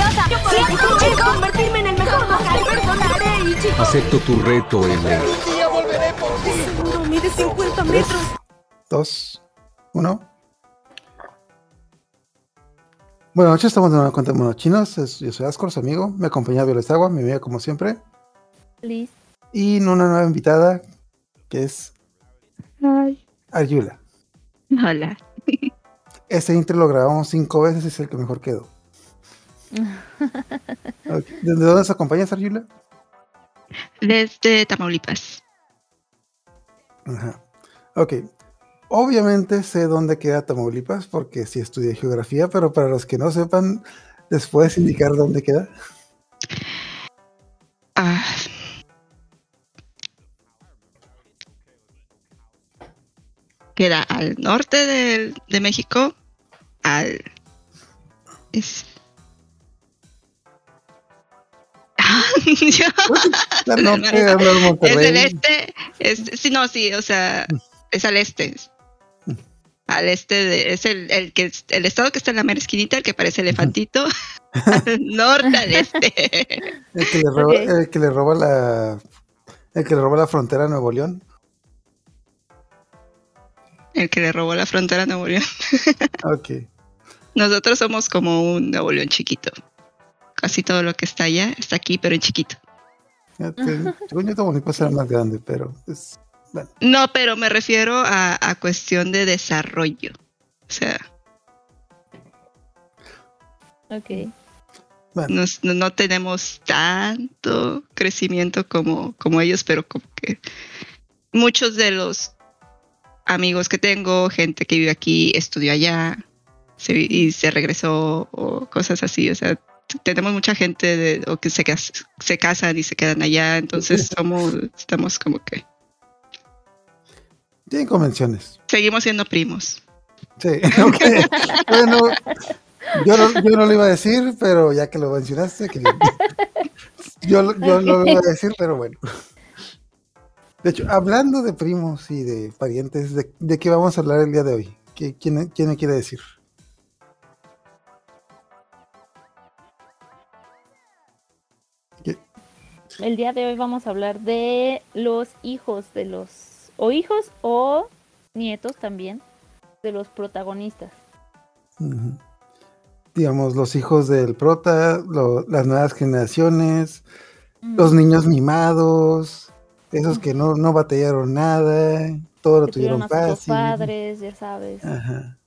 envidiosa. Yo para chico. convertirme en el mejor vocal personaré y chicos. Acepto tu reto, L. Un día volveré por ti. Seguro mide 50 metros. Dos, uno. Buenas noches, estamos de nuevo con Monos Chinos. Es- Yo soy Ascor, su amigo. Me acompaña Violet Agua, mi amiga como siempre. Liz. Y una nueva invitada, que es Ay. Arjula. Hola. Este intro lo grabamos cinco veces y es el que mejor quedó. Ok, ¿Desde dónde nos acompañas, Arjula? Desde Tamaulipas. Ajá. Ok. Obviamente sé dónde queda Tamaulipas porque sí estudié geografía, pero para los que no sepan, ¿les puedes indicar dónde queda? Ah. Queda al norte del- de, México, al... Es... De es el este, es, sí, no, sí, o sea, es al este. Al este de, es el, el que el estado que está en la mera esquinita, el que parece elefantito, al norte, al este. El que le roba, Ok. el que le roba la el que le roba la frontera a Nuevo León. El que le robó la frontera a Nuevo León. Ok. Nosotros somos como un Nuevo León chiquito. Casi todo lo que está allá está aquí, pero en chiquito. Según yo Tamaulipas era más grande, pero es bueno. No, pero me refiero a, a cuestión de desarrollo. O sea, Ok. bueno. nos- no, no tenemos tanto crecimiento como, como ellos, pero como que muchos de los amigos que tengo, gente que vive aquí, estudió allá se- y se regresó o cosas así. O sea, tenemos mucha gente de, o que se, cas- se casan y se quedan allá, entonces somos, estamos como que Tienen convenciones. seguimos siendo primos. Sí, bueno, yo no, yo no lo iba a decir, pero ya que lo mencionaste, que yo, yo no lo iba a decir, pero bueno. De hecho, hablando de primos y de parientes, ¿de, de qué vamos a hablar el día de hoy? ¿Qué- quién, ¿Quién me quiere decir? El día de hoy vamos a hablar de los hijos de los. O hijos o nietos también. De los protagonistas. Digamos, los hijos del prota, lo- las nuevas generaciones, los niños mimados, esos que no, no batallaron nada, todo lo tuvieron tuvieron a sus fácil. padres, ya sabes. Ajá.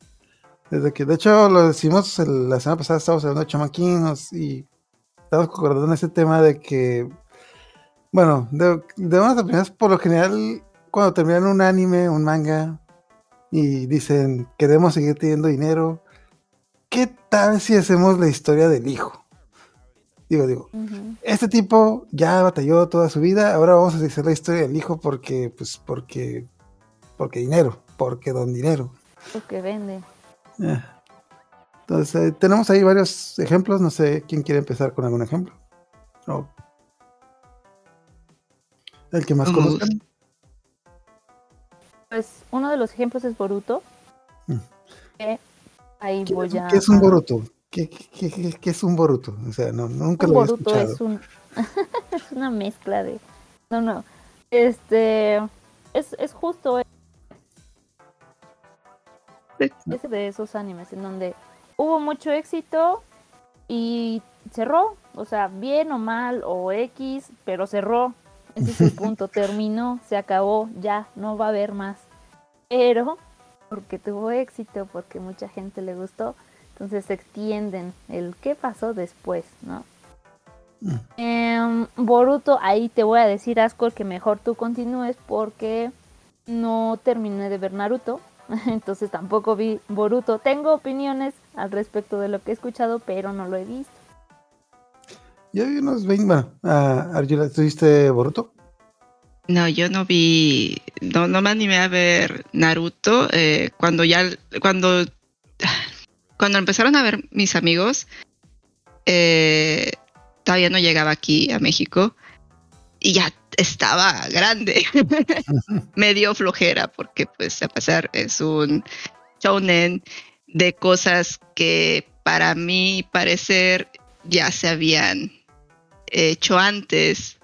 Desde que, de hecho, lo decimos el- la semana pasada, estábamos hablando de chamaquinos y estamos concordando en ese tema de que, bueno, de, de unas primeras, por lo general, cuando terminan un anime, un manga, y dicen, queremos seguir teniendo dinero, ¿qué tal si hacemos la historia del hijo? Digo, digo, este tipo ya batalló toda su vida, ahora vamos a hacer la historia del hijo porque, pues, porque, porque dinero, porque don dinero. Lo que vende. Ah. Entonces, eh, tenemos ahí varios ejemplos. No sé quién quiere empezar con algún ejemplo. O- El que más conozcan. Pues uno de los ejemplos es Boruto. Mm. que ahí ¿Qué, voy a. qué es un Boruto? ¿Qué, qué- qué- qué es un Boruto? O sea, no, nunca Un lo había Boruto escuchado. es un es una mezcla de no no este es, es justo es de esos animes en donde hubo mucho éxito y cerró o sea bien o mal o x pero cerró ese es el punto terminó se acabó ya no va a haber más pero porque tuvo éxito porque mucha gente le gustó entonces se extienden el qué pasó después no Mm. Em, Boruto, ahí te voy a decir, Ascor, que mejor tú continúes porque no terminé de ver Naruto, entonces tampoco vi Boruto. Tengo opiniones al respecto de lo que he escuchado, pero no lo he visto. Vi unos 20. Bueno, ah, Arjula, ¿tuviste Boruto? No, yo no vi, no, no me animé a ver Naruto eh, cuando ya, cuando, cuando empezaron a ver mis amigos, eh, todavía no llegaba aquí a México y ya estaba grande. me dio flojera porque pues a pesar es un shounen de cosas que para mí parecer ya se habían hecho antes,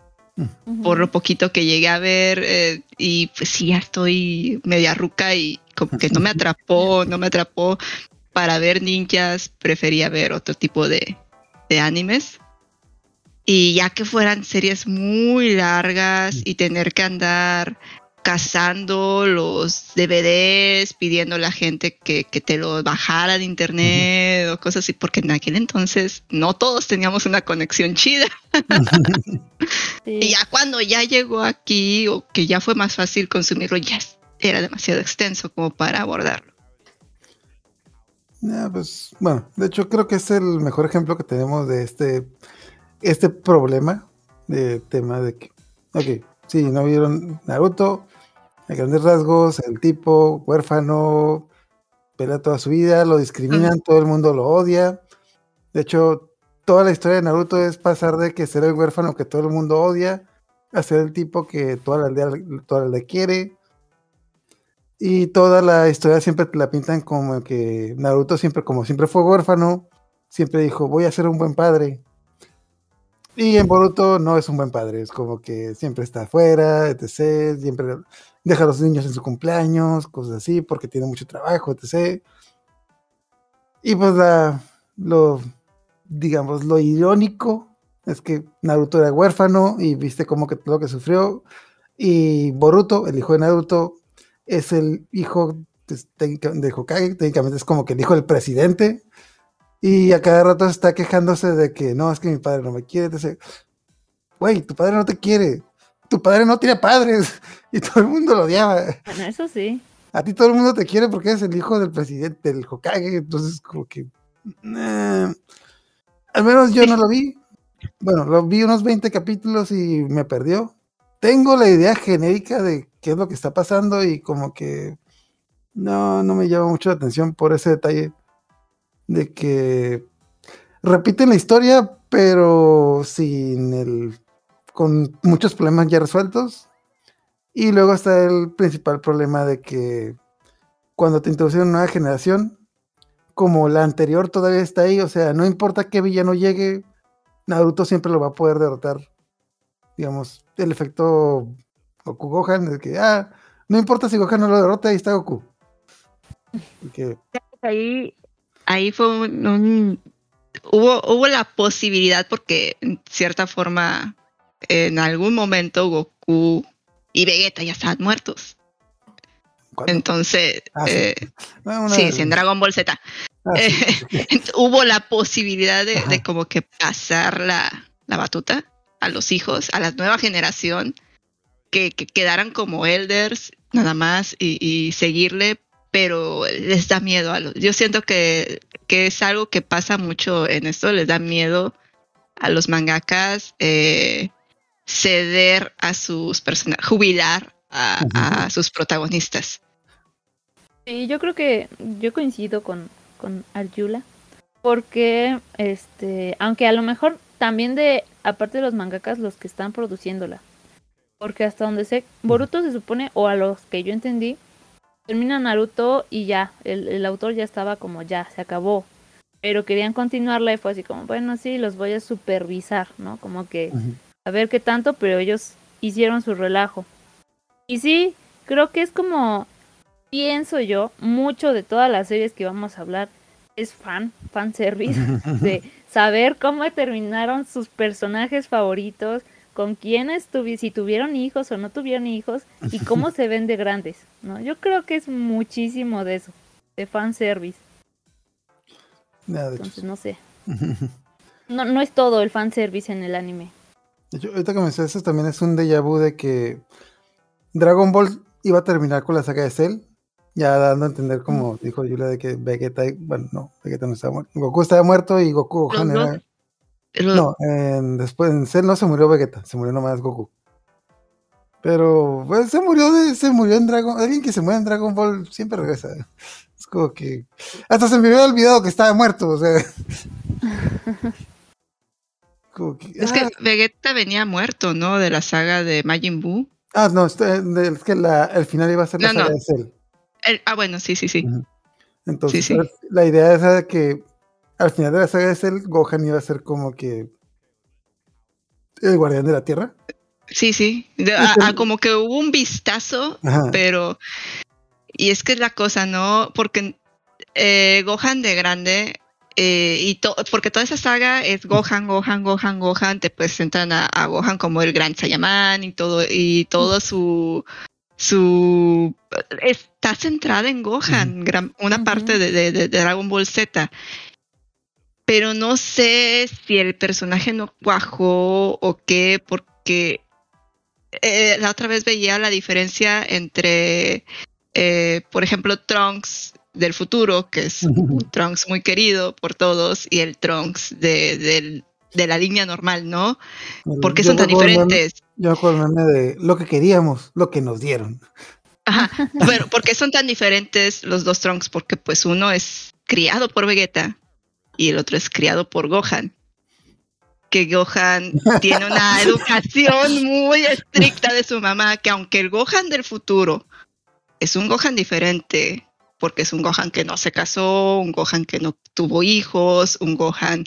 por lo poquito que llegué a ver, eh, y pues sí, ya estoy media ruca y como que no me atrapó, no me atrapó. Para ver ninjas prefería ver otro tipo de, de animes. Y ya que fueran series muy largas y tener que andar cazando los DVDs, pidiendo a la gente que, que te lo bajara de internet o cosas así, porque en aquel entonces no todos teníamos una conexión chida. Sí. Y ya cuando ya llegó aquí, o que ya fue más fácil consumirlo, ya era demasiado extenso como para abordarlo. Ya, pues, bueno, de hecho creo que es el mejor ejemplo que tenemos de este, este problema de tema de que, ok, sí, no vieron Naruto, a grandes rasgos, el tipo huérfano, pelea toda su vida, lo discriminan, todo el mundo lo odia. De hecho, toda la historia de Naruto es pasar de que ser el huérfano que todo el mundo odia, a ser el tipo que toda la aldea, toda la aldea quiere. Y toda la historia siempre la pintan como que Naruto siempre, como siempre fue huérfano, siempre dijo, voy a ser un buen padre. Y en Boruto no es un buen padre, es como que siempre está afuera, etc. Siempre deja a los niños en su cumpleaños, cosas así, porque tiene mucho trabajo, etc. Y pues lo, digamos, lo irónico es que Naruto era huérfano y viste como que lo que sufrió. Y Boruto, el hijo de Naruto, es el hijo de Hokage, técnicamente es como que el hijo del presidente. Y a cada rato está quejándose de que no, es que mi padre no me quiere. Güey, tu padre no te quiere. Tu padre no tiene padres. Y todo el mundo lo odiaba. Bueno, eso sí. A ti todo el mundo te quiere porque eres el hijo del presidente del Hokage. Entonces, como que. eh, al menos yo no lo vi. Bueno, lo vi unos 20 capítulos y me perdió. Tengo la idea genérica de qué es lo que está pasando y como que no, no me llama mucho la atención por ese detalle de que repiten la historia, pero sin el. Con muchos problemas ya resueltos. Y luego está el principal problema de que cuando te introducen una nueva generación, como la anterior todavía está ahí, o sea, no importa qué villano llegue, Naruto siempre lo va a poder derrotar. Digamos, el efecto Goku Gohan, de que, ah, no importa si Gohan no lo derrota, ahí está Goku. Ahí, ahí fue un, un- hubo, hubo la posibilidad porque en cierta forma en algún momento Goku y Vegeta ya estaban muertos. ¿cuándo? Entonces, Ah, sí. eh, Ah, una- sí, sí, en Dragon Ball Z. ah, Eh, sí. hubo la posibilidad de, como que pasar la, la batuta a los hijos, a la nueva generación, que, que quedaran como elders nada más y, y seguirle, pero les da miedo a los... Yo siento que, que es algo que pasa mucho en esto, les da miedo a los mangakas eh, ceder a sus personajes, jubilar a, a sus protagonistas. Sí, yo creo que yo coincido con, con Arjula. Porque, este, aunque a lo mejor también de, aparte de los mangakas, los que están produciéndola. Porque hasta donde sé, Boruto se supone, o a los que yo entendí, termina Naruto y ya, el, el autor ya estaba como ya, se acabó. Pero querían continuarla y fue así como, bueno, sí, los voy a supervisar, ¿no? Como que. A ver qué tanto, pero ellos hicieron su relajo. Y sí, creo que es como, pienso yo, mucho de todas las series que vamos a hablar es fan, fan service, de saber cómo terminaron sus personajes favoritos, con quiénes tuvi si tuvieron hijos o no tuvieron hijos, y cómo se ven de grandes, ¿no? Yo creo que es muchísimo de eso, de fan service, entonces no sé. No, no es todo el fan service en el anime. Hecho, ahorita que me dices eso también es un déjà vu de que Dragon Ball iba a terminar con la saga de Cell, ya dando a entender como dijo Yula de que Vegeta, bueno, no, Vegeta no estaba muerto, Goku estaba muerto y Goku Gohan era... No, en- después en Cell no se murió Vegeta, se murió nomás Goku. Pero pues, se murió de, se murió en Dragon, alguien que se muere en Dragon Ball siempre regresa. Es como que hasta se me había olvidado que estaba muerto, o sea. Como que, Es ah, que Vegeta venía muerto, ¿no? De la saga de Majin Buu. Ah, no, de- es que la, el final iba a ser la No, saga no. de Cell. El- ah, bueno, sí, sí, sí. Entonces, Sí, sí. la idea es de que al final de la saga de Cell, Gohan iba a ser como que el guardián de la Tierra. Sí, sí. De- a- a como que hubo un vistazo, Ajá. pero. Y es que es la cosa, ¿no? Porque eh, Gohan de grande. Eh, y to- porque toda esa saga es Gohan, Gohan, Gohan, Gohan. Te presentan a, a Gohan como el gran Saiyaman y todo, y todo su. su está centrada en Gohan, gran- una parte de, de- de Dragon Ball Z. Pero no sé si el personaje no cuajó o qué, porque eh, la otra vez veía la diferencia entre, eh, por ejemplo, Trunks del futuro, que es un Trunks muy querido por todos, y el Trunks de, del- de la línea normal, ¿no? ¿Por qué Yo son tan meme- diferentes? Yo acuerdo de lo que queríamos, lo que nos dieron. Ajá. Bueno, ¿por qué son tan diferentes los dos Trunks? Porque pues uno es criado por Vegeta y el otro es criado por Gohan. Que Gohan tiene una educación muy estricta de su mamá, que aunque el Gohan del futuro es un Gohan diferente, porque es un Gohan que no se casó, un Gohan que no tuvo hijos, un Gohan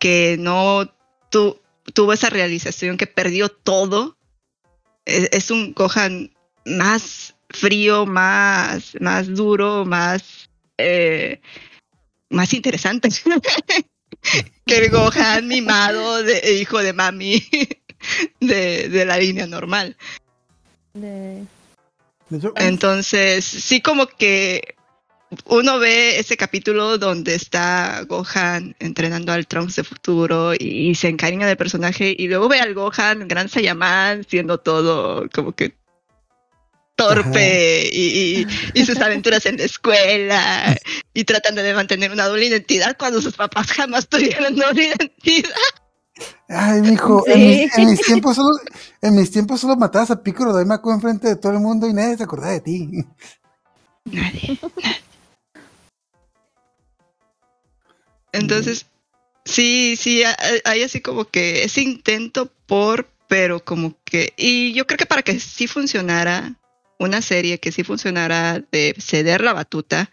que no tu- tuvo esa realización que perdió todo. Es, es un Gohan más frío, más, más duro, más, eh, más interesante que el Gohan mimado de hijo de mami de, de la línea normal. De- Entonces, sí como que uno ve ese capítulo donde está Gohan entrenando al Trunks de futuro y, se encariña del personaje y luego ve al Gohan, gran Saiyaman, siendo todo como que torpe y, y- y sus aventuras en la escuela y tratando de mantener una doble identidad cuando sus papás jamás tuvieron doble identidad. Ay, mijo, en, Sí. mis, en mis tiempos solo, en mis tiempos solo matabas a Piccolo Daimaku enfrente de todo el mundo y nadie se acordaba de ti. Nadie. Entonces, sí, sí, ha- hay así como que ese intento por, pero como que, y yo creo que para que sí funcionara una serie, que sí funcionara de ceder la batuta,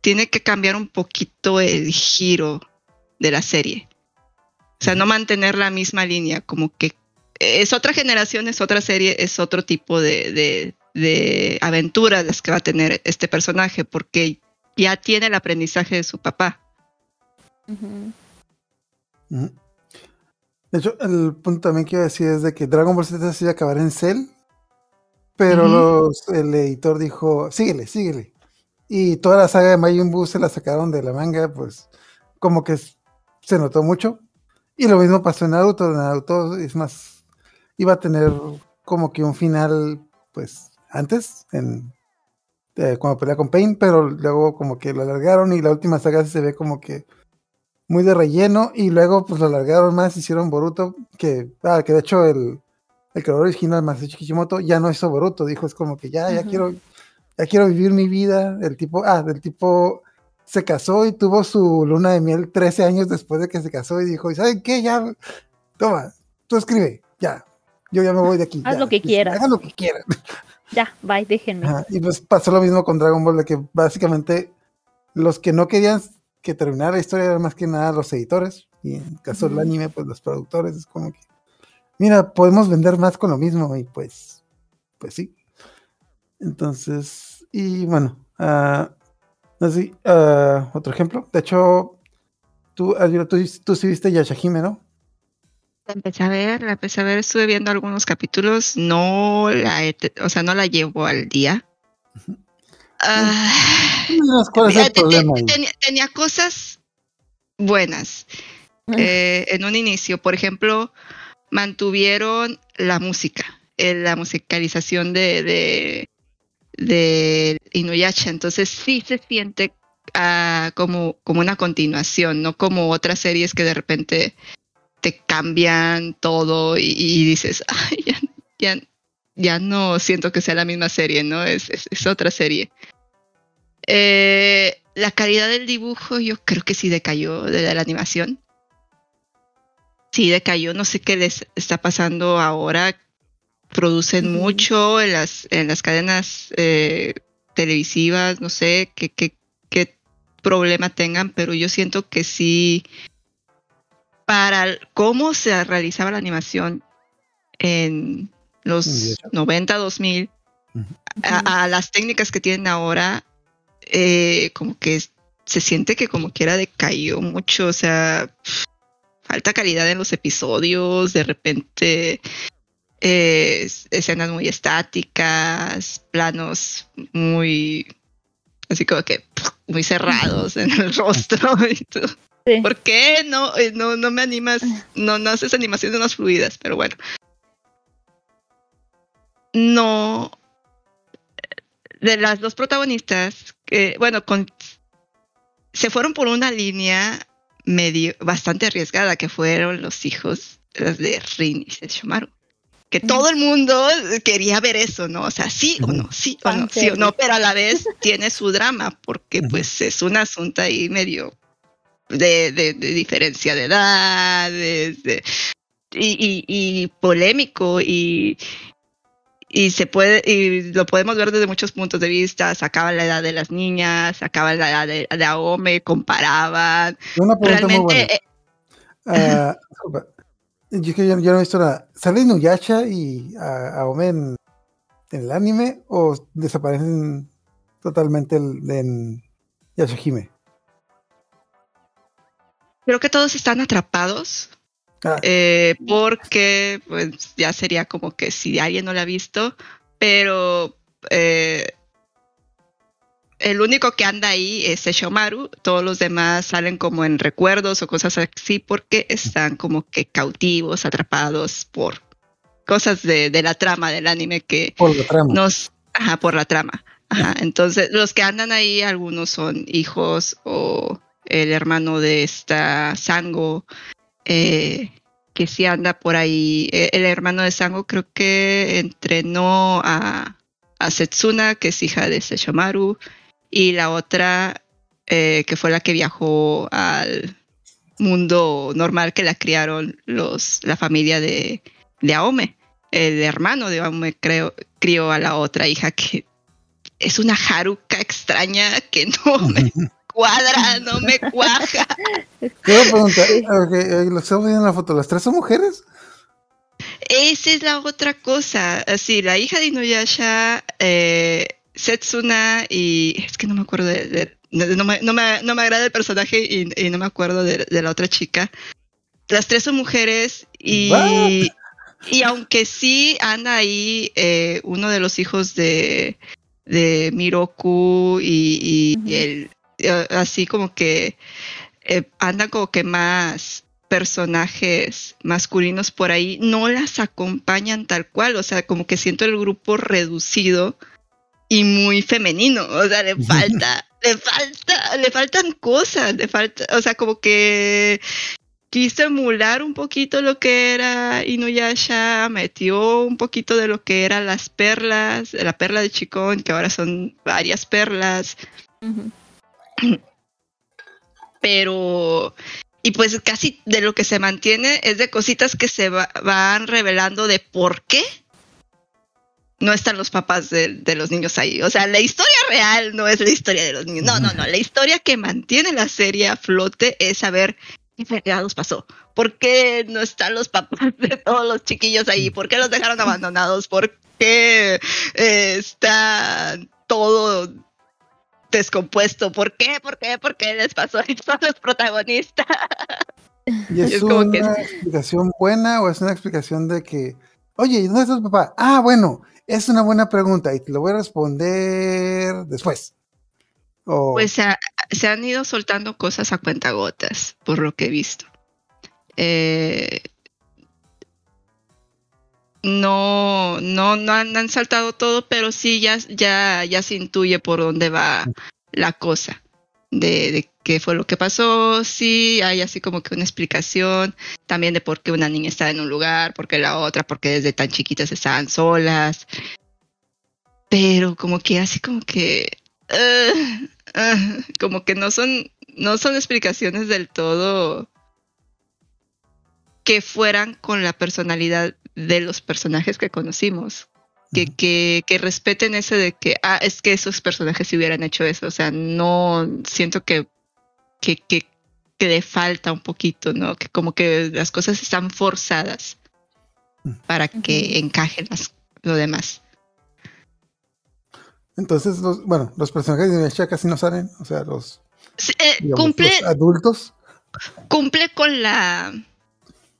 tiene que cambiar un poquito el giro de la serie. O sea, no mantener la misma línea, como que es otra generación, es otra serie, es otro tipo de, de, aventuras que va a tener este personaje, porque ya tiene el aprendizaje de su papá. De hecho, el punto también que iba a decir es de que Dragon Ball Z se iba a acabar en Cell, pero los- el editor dijo, síguele, síguele. Y toda la saga de Majin Buu se la sacaron de la manga, pues como que se notó mucho. Y lo mismo pasó en Naruto. Naruto es más, iba a tener como que un final, pues antes, en, eh, cuando pelea con Pain, pero luego como que lo alargaron y la última saga se ve como que muy de relleno y luego pues lo alargaron más, hicieron Boruto, que, ah, que de hecho el, el creador original, Masashi Kishimoto, ya no hizo Boruto, dijo es como que ya, ya quiero, ya quiero vivir mi vida, el tipo, ah, del tipo se casó y tuvo su luna de miel 13 años después de que se casó y dijo, ¿y saben qué? Ya, toma, tú escribe, ya, yo ya me voy de aquí. Haz ya". lo que Dice, quieras. Hagan lo que quieran. Ya, bye, déjenme. Ajá, Y pues pasó lo mismo con Dragon Ball, de que básicamente los que no querían que terminara la historia eran más que nada los editores, y en el caso del anime, pues los productores, es como que, mira, podemos vender más con lo mismo, y pues, pues sí. Entonces, y bueno, ah, no sé, si, ah, otro ejemplo, de hecho, tú, Alvira, tú, tú sí viste Yashahime, ¿no? La empecé a ver, la empecé a ver, estuve viendo algunos capítulos, no la, o sea, no la llevo al día. Ah, Dinos ¿Cuál es el te- problema te- ahí? tenía, cosas buenas eh, en un inicio. Por ejemplo, mantuvieron la música, eh, la musicalización de, de, de Inuyasha. Entonces sí se siente ah, como, como una continuación, no como otras series que de repente te cambian todo y, y dices, Ay, ya, ya, ya no siento que sea la misma serie, ¿no? Es, es, es otra serie. Eh, la calidad del dibujo yo creo que sí decayó de la animación. Sí decayó, no sé qué les está pasando ahora. Producen mucho en las, en las cadenas eh, televisivas, no sé qué, qué, qué problema tengan, pero yo siento que sí, para cómo se realizaba la animación en los Sí. 90, 2000, Ujú. a, a las técnicas que tienen ahora, eh, como que se siente que como quiera decayó mucho, o sea, falta calidad en los episodios, de repente eh, es- escenas muy estáticas, planos muy, así como que muy cerrados en el rostro. y todo. Sí. ¿Por qué no, eh, no, no me animas, no, no haces animaciones más fluidas? Pero bueno. No. De las dos protagonistas, bueno, con, se fueron por una línea medio, bastante arriesgada, que fueron los hijos de Rin y Sesshomaru. Que todo el mundo quería ver eso, ¿no? O sea, sí o no, sí o no, sí o no, pero a la vez tiene su drama, porque pues es un asunto ahí medio de, de- de diferencia de edades de- y, y- y polémico y, y se puede y lo podemos ver desde muchos puntos de vista sacaban la edad de las niñas sacaban la edad de, de Aome comparaban Una pregunta muy buena. realmente eh, Ah. Yo que yo, yo no he visto nada. ¿Sale Inuyasha y a, Aome en, en el anime o desaparecen totalmente el, en Yashahime? creo que todos están atrapados Ah, eh, porque pues ya sería como que si alguien no la ha visto, pero eh, el único que anda ahí es Sesshomaru, todos los demás salen como en recuerdos o cosas así porque están como que cautivos, atrapados por cosas de, de la trama del anime que por la trama. nos, ajá, por la trama. Ajá, entonces, los que andan ahí, algunos son hijos o el hermano de esta Sango, eh, que sí anda por ahí. Eh, El hermano de Sango creo que entrenó a, a Setsuna, que es hija de Sesshomaru, y la otra, eh, que fue la que viajó al mundo normal que la criaron los, la familia de, de Aome. El hermano de Aome creo, crió a la otra hija que es una Haruka extraña que no me cuadra, no me cuaja. Quiero preguntar, ok, eh, lo estamos viendo en la foto, ¿las tres son mujeres? Esa es la otra cosa. Así, la hija de Inuyasha, eh, Setsuna y es que no me acuerdo de, no, me, no, me, no me agrada el personaje y, y no me acuerdo de, de la otra chica. Las tres son mujeres y, What? y aunque sí anda ahí eh, uno de los hijos de, de Miroku y, el así como que eh, andan como que más personajes masculinos por ahí, no las acompañan tal cual, o sea, como que siento el grupo reducido y muy femenino, o sea, le falta, le falta, le faltan cosas, le falta, o sea, como que quiso emular un poquito lo que era Inuyasha, metió un poquito de lo que eran las perlas, la perla de Chicón, que ahora son varias perlas. pero y pues casi de lo que se mantiene es de cositas que se va- van revelando de por qué no están los papás de, de los niños ahí. O sea, la historia real no es la historia de los niños. No, no, no. La historia que mantiene la serie a flote es saber qué fregados pasó. ¿Por qué no están los papás de todos los chiquillos ahí? ¿Por qué los dejaron abandonados? ¿Por qué eh, está todo descompuesto? ¿Por qué? ¿Por qué? ¿Por qué les pasó esto a los protagonistas? ¿Y es, Es como una que- explicación buena o es una explicación de que, oye, ¿y ¿dónde está tu papá? Ah, bueno, es una buena pregunta y te lo voy a responder después. O, Pues se, ha- se han ido soltando cosas a cuentagotas, por lo que he visto. Eh, no, no, no han, han saltado todo, pero sí ya, ya, ya se intuye por dónde va la cosa. De, de qué fue lo que pasó, sí, hay así como que una explicación también de por qué una niña estaba en un lugar, por qué la otra, porque desde tan chiquitas estaban solas. Pero como que así como que eh, eh, como que no son no son explicaciones del todo que fueran con la personalidad de los personajes que conocimos. Que, que, que respeten eso de que, ah, es que esos personajes si hubieran hecho eso. O sea, no siento que que, que, que le falta un poquito, ¿no? Que como que las cosas están forzadas para que encajen las, lo demás. Entonces, los, bueno, los personajes de Inuyasha casi no salen, o sea, los, Sí, eh, digamos, cumple, los adultos. cumple con la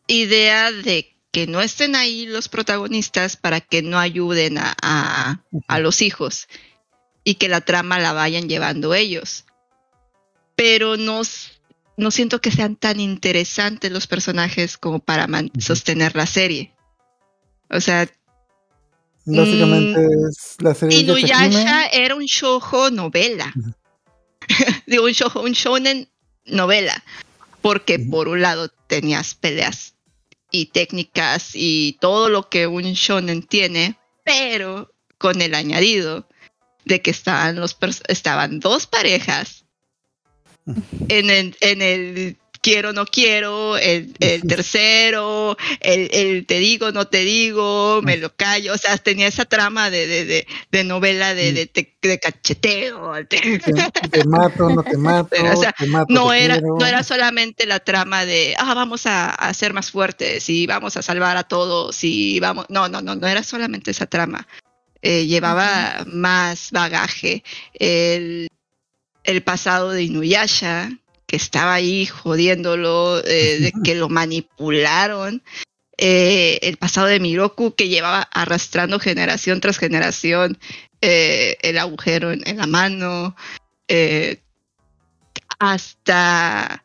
idea de que no estén ahí los protagonistas para que no ayuden a, a- a los hijos y que la trama la vayan llevando ellos. Pero no, no siento que sean tan interesantes los personajes como para sostener la serie. O sea, Básicamente es la serie de Inuyasha Takime. era un shoujo novela. Digo, un shoujo, un shonen novela. Porque por un lado tenías peleas y técnicas y todo lo que un shonen tiene, pero con el añadido de que estaban, los estaban dos parejas en el, en el quiero, no quiero, el, el tercero, el, el te digo, no te digo, me lo callo. O sea, tenía esa trama de, de, de, de novela de, de, cacheteo. Te, te mato, no te mato, O sea, te mato, no te era, quiero. no era solamente la trama de ah, vamos a, a ser más fuertes y vamos a salvar a todos y vamos. No, no, no, no era solamente esa trama. Eh, llevaba más bagaje. El, el pasado de Inuyasha, que estaba ahí jodiéndolo, eh, de que lo manipularon. Eh, el pasado de Miroku, que llevaba arrastrando generación tras generación eh, el agujero en, la mano. Eh, hasta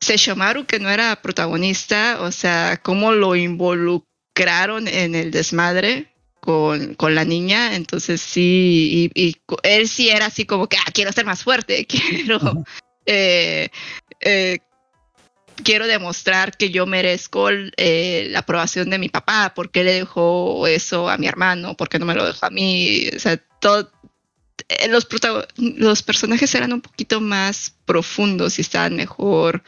Sesshomaru, que no era protagonista, o sea, cómo lo involucraron en el desmadre con, con la niña, entonces sí, y, él sí era así como que, ah, quiero ser más fuerte, quiero, eh, eh, quiero demostrar que yo merezco eh, la aprobación de mi papá, ¿por qué le dejó eso a mi hermano? ¿Por qué no me lo dejó a mí? O sea, todo, los, los personajes eran un poquito más profundos y estaban mejor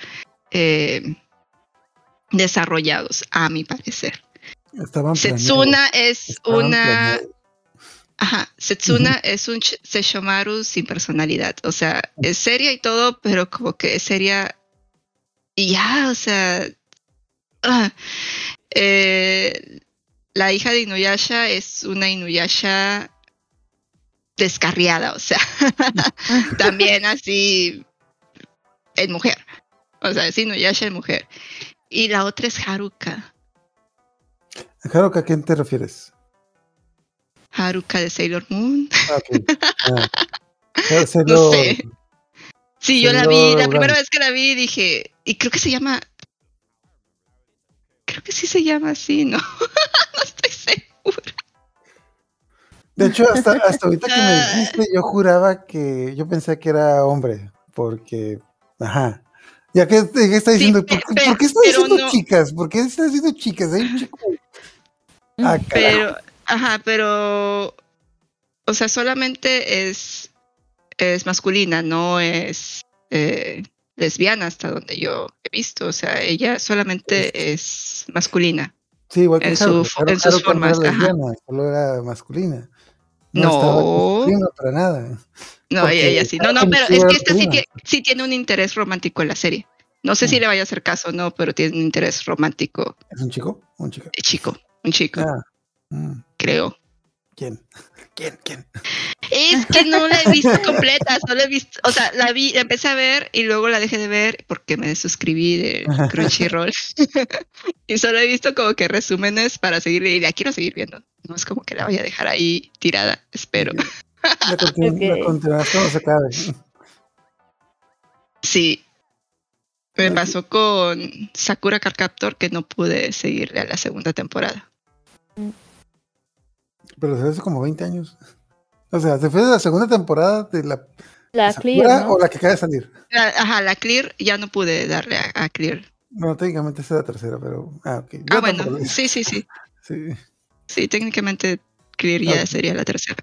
eh, desarrollados, a mi parecer. Estaban planeados, Setsuna es estaban una... planeados. Ajá, Setsuna es un Sesshomaru sin personalidad. O sea, es seria y todo, pero como que es seria y ya, o sea... ah. Eh, la hija de Inuyasha es una Inuyasha descarriada, o sea, también así en mujer. O sea, es Inuyasha en mujer. Y la otra es Haruka. Haruka, ¿a quién te refieres? Haruka de Sailor Moon. Ah. Ah. No sé. Sí, yo la vi, la primera vez que la vi dije, y creo que se llama, creo que sí se llama así, ¿no? no estoy segura. De hecho, hasta, hasta ahorita que me Ah. dijiste, yo juraba que yo pensé que era hombre, porque, ajá. Ya que está Sí, diciendo, pe- ¿por, qué está diciendo no. chicas? ¿Por qué está diciendo chicas? Hay un chico. Ah. Pero, ajá, pero, o sea, solamente es, es masculina, no es eh, lesbiana hasta donde yo he visto. O sea, ella solamente es masculina. Sí, igual que en su-. Haru- en sus no era formas, ajá. lesbiana, solo era masculina. No. masculina para nada. No, ella, ella sí. No, no, pero es era que esta sí, sí tiene un interés romántico en la serie. No sé si Mm. le vaya a hacer caso o no, pero tiene un interés romántico ¿Es un chico? ¿Un chico? eh, chico, un chico, Ah, mm, creo. ¿Quién? ¿Quién? ¿Quién? Es que no la he visto completa, solo he visto, o sea, la vi, la empecé a ver y luego la dejé de ver porque me desuscribí de Crunchyroll. y solo he visto como que resúmenes para seguir y la quiero seguir viendo. No es como que la voy a dejar ahí tirada, espero. La, continu- la Ok. continuación no se acabe. Sí. Me pasó con Sakura Card Captor que no pude seguirle a la segunda temporada. Pero se hace como 20 años. O sea, ¿se fue de la segunda temporada de la La Clear, ¿no? o la que acaba de salir? La- ajá, la Clear ya no pude darle a, a Clear. No, técnicamente esa es la tercera, pero. Ah, ok. Yo Ah, bueno, sí, sí, sí. sí. Sí, técnicamente Clear ya sería la tercera.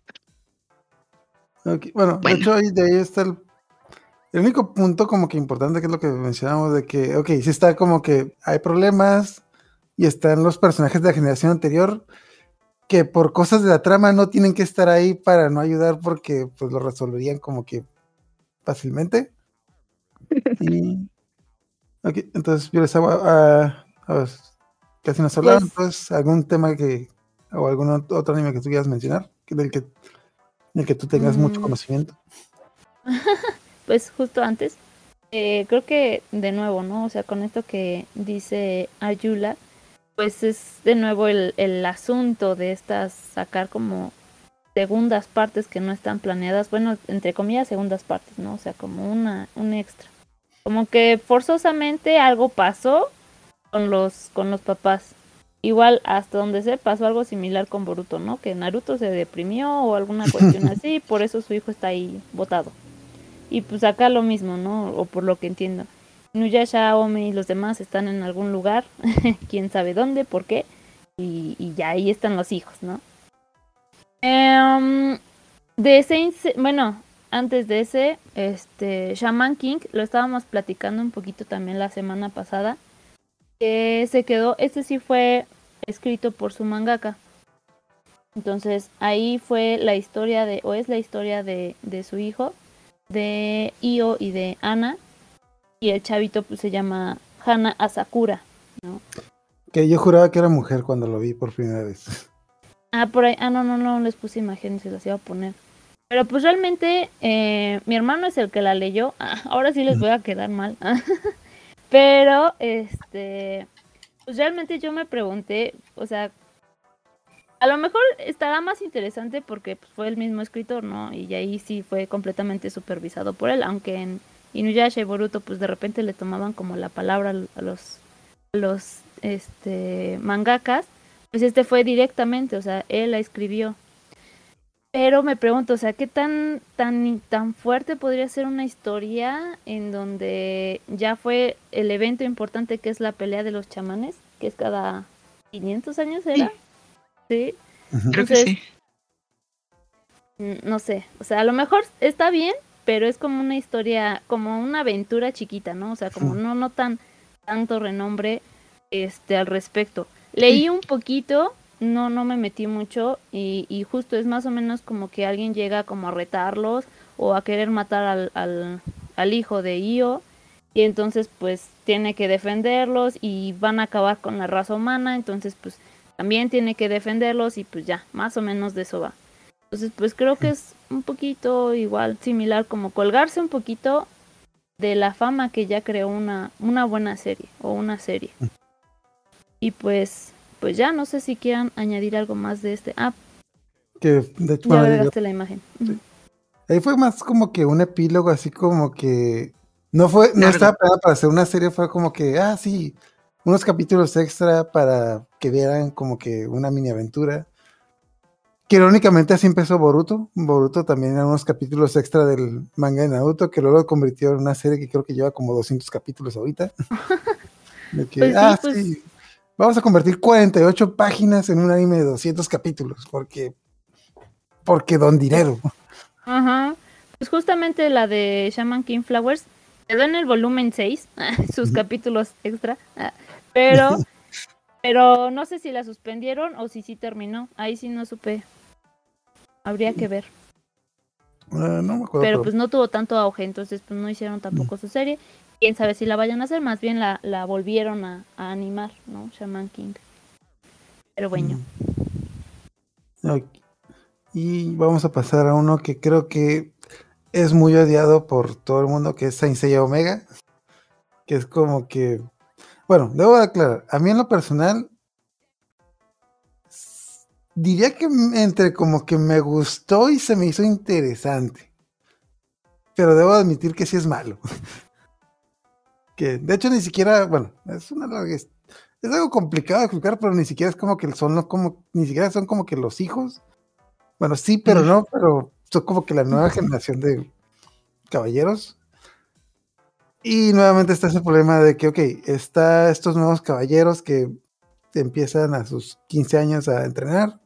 Ok, Bueno, Bueno. de hecho, ahí, de ahí está el. El único punto como que importante que es lo que mencionamos de que, ok, sí está como que hay problemas y están los personajes de la generación anterior que por cosas de la trama no tienen que estar ahí para no ayudar porque pues lo resolverían como que fácilmente. Y... Entonces yo les hago a, a ver, casi nos hablaron, Pues- pues algún tema que o algún ot- otro anime que tú quieras mencionar, del que del que tú tengas mucho Mm. conocimiento. pues justo antes, eh, creo que de nuevo, ¿no? O sea, con esto que dice Ayula, pues es de nuevo el, el asunto de estas sacar como segundas partes que no están planeadas, bueno, entre comillas segundas partes, ¿no? O sea, como una, un extra. Como que forzosamente algo pasó con los, con los papás. Igual hasta donde sé pasó algo similar con Boruto, ¿no? Que Naruto se deprimió o alguna cuestión así, por eso su hijo está ahí botado. Y pues acá lo mismo, ¿no? O por lo que entiendo. Nuyasha, Ome y los demás están en algún lugar, quién sabe dónde, por qué, y, ya ahí están los hijos, ¿no? Em, de bueno, antes de ese, este, Shaman King, lo estábamos platicando un poquito también la semana pasada, que se quedó, este sí fue escrito por su mangaka. Entonces ahí fue la historia de, o es la historia de, de su hijo, de Io y de Ana, y el chavito pues se llama Hana Asakura, ¿no? Que yo juraba que era mujer cuando lo vi por primera vez. Ah, por ahí, ah, no, no, no, les puse imágenes, se las iba a poner. Pero pues realmente eh, mi hermano es el que la leyó, Ah, ahora sí les voy a quedar mal. Pero, este, pues realmente yo me pregunté, o sea, a lo mejor estará más interesante porque pues, fue el mismo escritor, ¿no? Y ahí sí fue completamente supervisado por él, aunque en Inuyasha y Boruto pues de repente le tomaban como la palabra a los, a los este, mangakas, pues este fue directamente, o sea, él la escribió. Pero me pregunto, o sea, ¿qué tan, tan, tan fuerte podría ser una historia en donde ya fue el evento importante que es la pelea de los chamanes, que es cada 500 años, ¿era? Sí. Creo que Entonces, sí. Mm, No sé, o sea, a lo mejor está bien, pero es como una historia, como una aventura chiquita, ¿no? O sea, como no, no tan tanto renombre este al respecto. Leí un poquito, no, no me metí mucho, y, y justo es más o menos como que alguien llega como a retarlos o a querer matar al, al, al hijo de Io, y entonces pues tiene que defenderlos y van a acabar con la raza humana, entonces pues también tiene que defenderlos y pues ya, más o menos de eso va. Entonces, pues creo que es un poquito igual, similar, como colgarse un poquito de la fama que ya creó una, una buena serie o una serie. Y pues, pues ya, no sé si quieran añadir algo más de este. Ah, Que de hecho, ya bueno, yo- agregaste la imagen. Ahí fue más como que un epílogo, así como que no fue, no Largo. estaba para hacer una serie, fue como que, ah, sí, unos capítulos extra para que vieran como que una mini aventura. Que irónicamente así empezó Boruto. Boruto también eran unos capítulos extra del manga de Naruto, que luego lo convirtió en una serie que creo que lleva como 200 capítulos ahorita. De que, Pues sí, ah, pues- sí, vamos a convertir 48 páginas en un anime de 200 capítulos, porque, porque don dinero. Ajá. Pues justamente la de Shaman King Flowers quedó en el volumen 6, sus capítulos extra. Pero, pero no sé si la suspendieron o si sí terminó. Ahí sí no supe. Habría que ver. Ah, no me acuerdo. Pero pues no tuvo tanto auge, entonces pues no hicieron tampoco su serie. Quién sabe si la vayan a hacer, más bien la, la volvieron a, a animar, ¿no? Shaman King. Pero bueno. Ok. Y vamos a pasar a uno que creo que es muy odiado por todo el mundo, que es Saint Seiya Omega. Que es como que. Bueno, debo de aclarar. A mí en lo personal. Diría que entre como que me gustó y se me hizo interesante. Pero debo admitir que sí es malo. que de hecho ni siquiera. Bueno, es una larga es algo complicado de explicar, pero ni siquiera es como que son los como, ni siquiera son como que los hijos. Bueno, sí, pero no, pero son como que la nueva generación de caballeros. Y nuevamente está ese problema de que, ok, está estos nuevos caballeros que empiezan a sus 15 años a entrenar,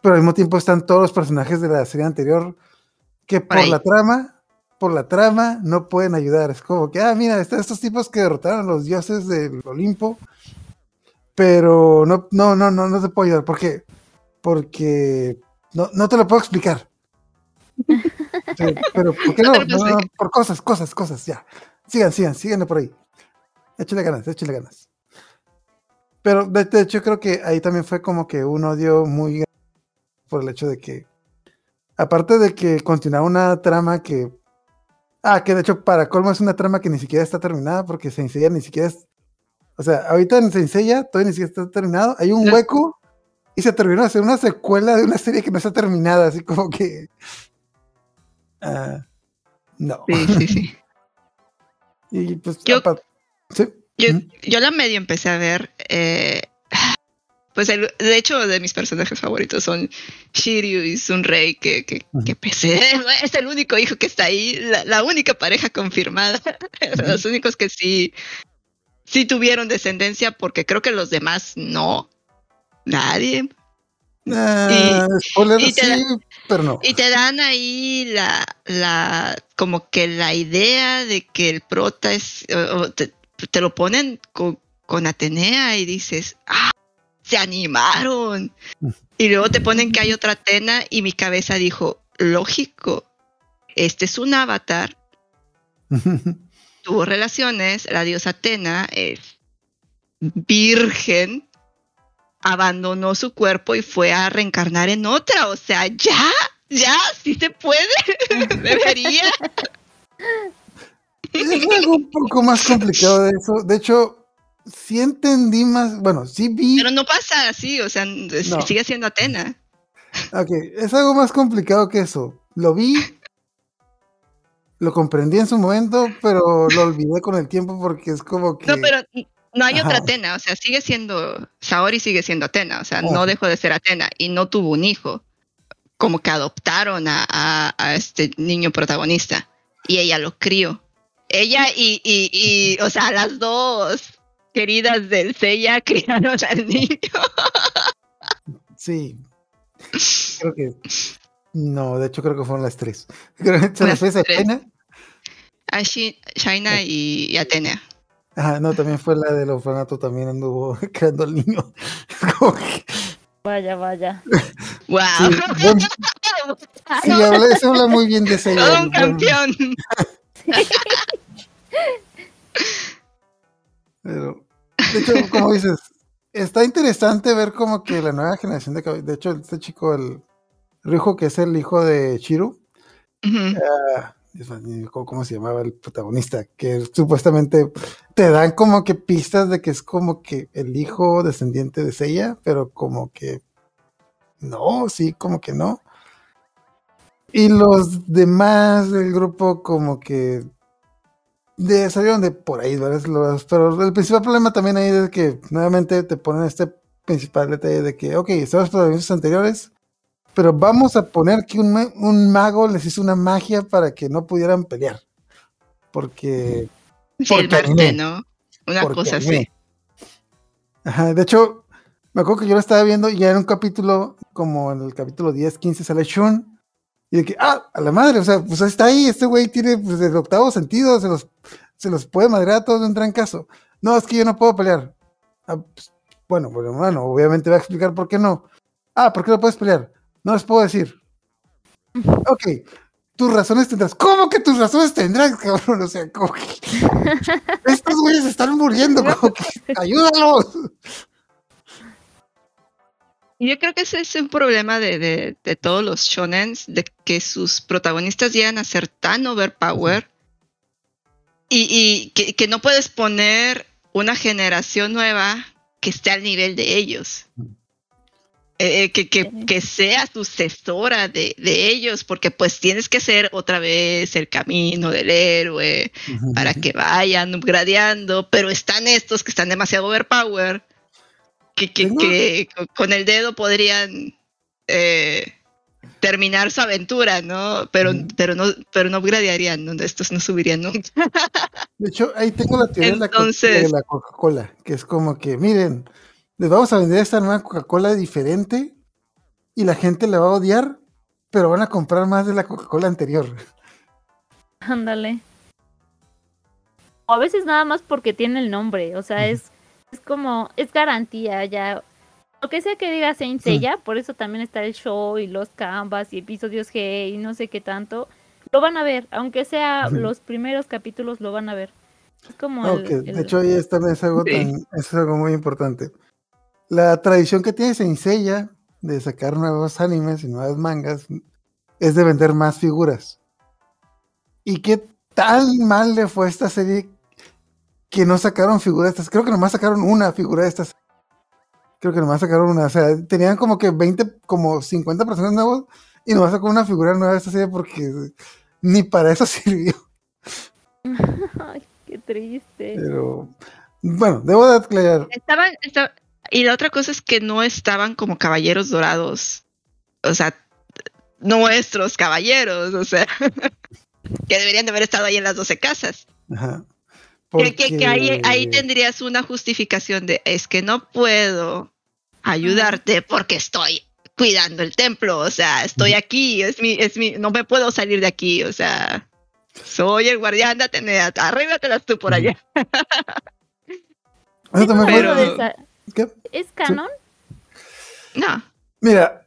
pero al mismo tiempo están todos los personajes de la serie anterior que Por la trama, por la trama, no pueden ayudar. Es como que, ah, mira, están estos tipos que derrotaron a los dioses del Olimpo, pero no, no, no, no, no te puedo ayudar. ¿Por qué? Porque no, no te lo puedo explicar. Sí, pero ¿por qué No no? No, por cosas, cosas, cosas, ya. sigan, sigan, síganle por ahí. Échale ganas, échale ganas. Pero de, de hecho creo que ahí también fue como que un odio muy grande por el hecho de que, aparte de que continuaba una trama que, ah, que de hecho para colmo es una trama que ni siquiera está terminada porque se enseña ni siquiera es, o sea, ahorita en Senseiya todavía ni siquiera está terminado, hay un hueco y se terminó de hacer una secuela de una serie que no está terminada, así como que, ah, no. Sí, sí, sí. Y pues, Yo- sí. Yo, yo la medio empecé a ver. eh, pues el- de hecho, de mis personajes favoritos son Shiryu y Sunrei, que, que, pese- es el único hijo que está ahí, la, la única pareja confirmada, los únicos que sí, sí tuvieron descendencia, porque creo que los demás no. Nadie. Spoiler, y te sí, da- pero no. Y te dan ahí la, la, como que la idea de que el prota es, te lo ponen con, con Atenea y dices, ah, se animaron. Y luego te ponen que hay otra Atena y mi cabeza dijo, lógico, este es un avatar, tuvo relaciones, la diosa Atena es virgen, abandonó su cuerpo y fue a reencarnar en otra. O sea, ya, ya, sí se puede. Debería. Es algo un poco más complicado de eso. De hecho, sí entendí más, bueno, sí vi. Pero no pasa así, o sea, No. sigue siendo Atena. Ok, es algo más complicado que eso. Lo vi, lo comprendí en su momento, pero lo olvidé con el tiempo porque es como que. No, pero no hay otra. Atena, o sea, sigue siendo, Saori sigue siendo Atena, o sea, Oh. no dejó de ser Atena y no tuvo un hijo. Como que adoptaron a, a- a este niño protagonista y ella lo crió. Ella y, y, y, o sea, las dos queridas del Seiya criaron al niño. Sí. Creo que. No, de hecho creo que fueron las tres. Creo que se Las tres. China. A Shi- Shaina y, y Atenea. Ajá, no, también fue la del orfanato, también anduvo creando al niño. Vaya, vaya. ¡Wow! sí, buen- sí, habla- se habla muy bien de ese. Todo un campeón. Pero, de hecho, como dices, está interesante ver como que la nueva generación de. De hecho, este chico, el Ryujo, que es el hijo de Chiru, mío, ¿cómo, cómo se llamaba el protagonista? Que supuestamente te dan como que pistas de que es como que el hijo descendiente de Seiya, pero como que no, sí, como que no. Y los demás del grupo como que de, salieron de por ahí, ¿verdad? Los- pero el principal problema también ahí es que nuevamente te ponen este principal detalle de que, ok, están los protagonistas anteriores, pero vamos a poner que un, ma- un mago les hizo una magia para que no pudieran pelear. Porque... Sí, Porque Marte. ¿no? Una porque cosa así. Ajá, de hecho, me acuerdo que yo lo estaba viendo y ya en un capítulo, como en el capítulo 10, 15, sale Shun. Y de que, ah, a la madre, o sea, pues está ahí, este güey tiene pues, el octavo sentido, se los, se los puede madrear a todos de un trancazo. No, es que yo no puedo pelear. Ah, pues, bueno, bueno, bueno, obviamente va a explicar por qué no. Ah, ¿por qué no puedes pelear? No les puedo decir. Ok, tus razones tendrás. ¿Cómo que tus razones tendrás, cabrón? O sea, como que. Estos güeyes están muriendo, como que. ¡Ayúdalos! Y Yo creo que ese es un problema de, de, de todos los shonens, de que sus protagonistas llegan a ser tan overpower y, y que, que no puedes poner una generación nueva que esté al nivel de ellos. Eh, eh, que, que, que sea sucesora de, de ellos, porque pues tienes que ser otra vez el camino del héroe para que vayan gradeando, pero están estos que están demasiado overpower, que, que con- el dedo podrían eh, terminar su aventura, ¿no? Pero, pero no, pero no gradearían, ¿no? estos no subirían nunca. De hecho, ahí tengo la teoría de la co- Entonces- de la Coca-Cola, que es como que, miren, les vamos a vender esta nueva Coca-Cola diferente y la gente la va a odiar, pero van a comprar más de la Coca-Cola anterior. Ándale. O a veces nada más porque tiene el nombre, o sea, es, es como, es garantía ya. Lo que sea que diga Saint Sí. Seiya, por eso también está el show y los canvas y episodios G y no sé qué tanto, lo van a ver, aunque sea los primeros capítulos lo van a ver. Es como No, el- que, el- de hecho, ahí es, también es algo, Sí. tan- es algo muy importante. La tradición que tiene Senseiya de sacar nuevos animes y nuevas mangas es de vender más figuras. ¿Y qué tan mal le fue esta serie que no sacaron figuras de estas? Creo que nomás sacaron una figura de estas. Creo que nomás sacaron una. O sea, tenían como que 20, como 50 personas nuevos y nomás sacó una figura nueva de esta serie porque ni para eso sirvió. Ay, qué triste. Pero bueno, debo de aclarar. Estaban, esta- y la otra cosa es que no estaban como caballeros dorados. O sea, nuestros caballeros, o sea, que deberían de haber estado ahí en las 12 casas. Ajá. Que, que- que ahí, tendrías una justificación de es que no puedo ayudarte porque estoy cuidando el templo, o sea, estoy aquí, es mi, es mi, no me puedo salir de aquí, o sea, soy el guardián de Atenea, arréglatelas tú por allá. ¿Es canon? No, Mira,